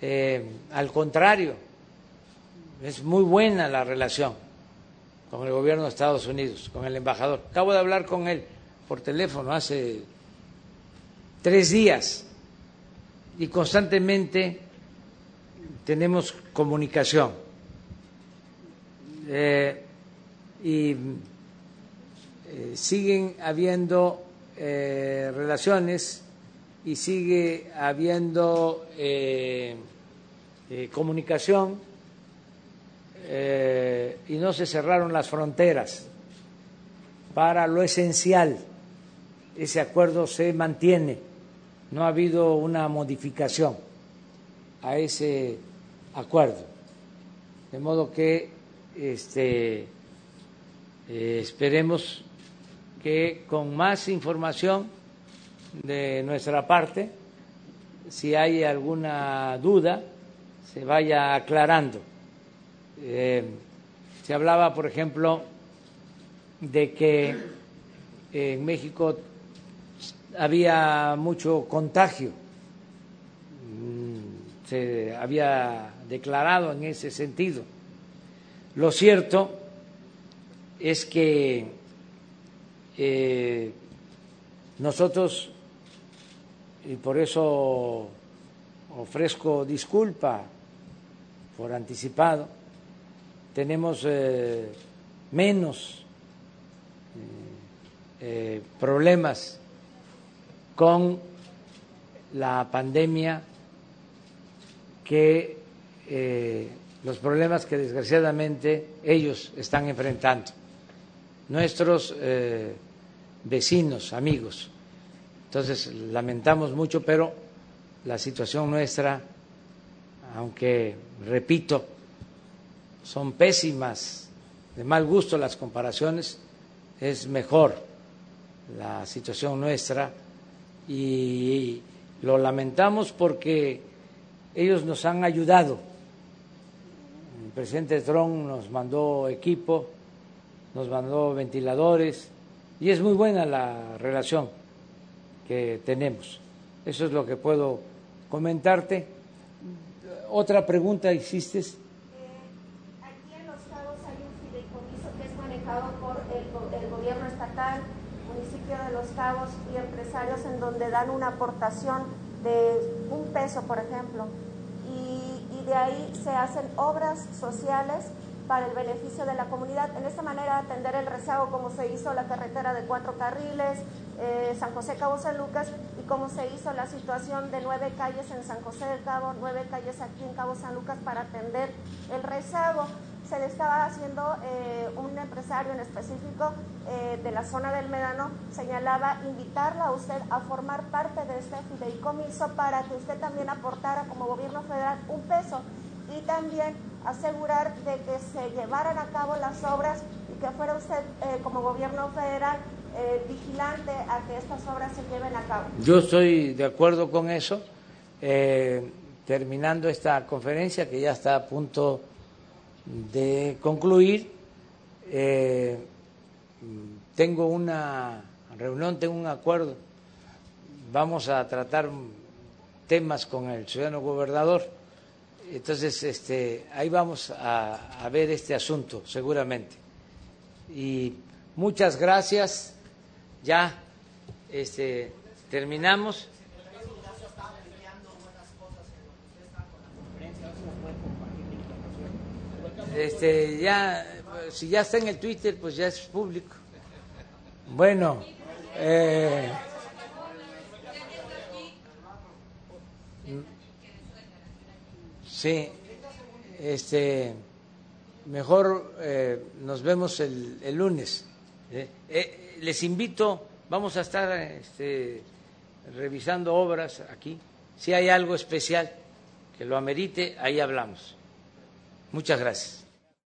Eh, al contrario, es muy buena la relación con el gobierno de Estados Unidos, con el embajador. Acabo de hablar con él por teléfono hace tres días y constantemente tenemos comunicación. Eh, y eh, siguen habiendo eh, relaciones y sigue habiendo eh, comunicación y no se cerraron las fronteras para lo esencial. Ese acuerdo se mantiene, no ha habido una modificación a ese acuerdo. De modo que este, esperemos que con más información de nuestra parte, si hay alguna duda, se vaya aclarando. Eh, se hablaba, por ejemplo, de que en México había mucho contagio, mm, se había declarado en ese sentido. Lo cierto es que eh, nosotros, y por eso ofrezco disculpa por anticipado, tenemos eh, menos eh, problemas con la pandemia que los problemas que desgraciadamente ellos están enfrentando nuestros eh, vecinos, amigos. Entonces, lamentamos mucho, pero la situación nuestra, aunque, repito, son pésimas, de mal gusto las comparaciones, es mejor la situación nuestra y lo lamentamos porque ellos nos han ayudado. El presidente Trump nos mandó equipo nos mandó ventiladores y es muy buena la relación que tenemos. Eso es lo que puedo comentarte. Otra pregunta hiciste. Eh, aquí en Los Cabos hay un fideicomiso que es manejado por el, gobierno estatal, municipio de Los Cabos y empresarios en donde dan una aportación de un peso, por ejemplo, y de ahí se hacen obras sociales para el beneficio de la comunidad. En esta manera atender el rezago como se hizo la carretera de cuatro carriles, eh, San José Cabo San Lucas y como se hizo la situación de nueve calles en San José del Cabo, nueve calles aquí en Cabo San Lucas para atender el rezago. Se le estaba haciendo eh, un empresario en específico eh, de la zona del Medano, señalaba invitarla a usted a formar parte de este fideicomiso para que usted también aportara como gobierno federal un peso y también asegurar de que se llevaran a cabo las obras y que fuera usted eh, como gobierno federal eh, vigilante a que estas obras se lleven a cabo. Yo estoy de acuerdo con eso. Eh, terminando esta conferencia, que ya está a punto de concluir, tengo una reunión, tengo un acuerdo. Vamos a tratar temas con el ciudadano gobernador. Entonces, este, ahí vamos a, ver este asunto, seguramente. Y muchas gracias. Ya este, terminamos. Este, ya, si ya está en el Twitter, pues ya es público. Bueno, eh, sí, este, mejor eh, nos vemos el, el lunes. Eh, eh, les invito, vamos a estar este, revisando obras aquí. Si hay algo especial que lo amerite, ahí hablamos. Muchas gracias.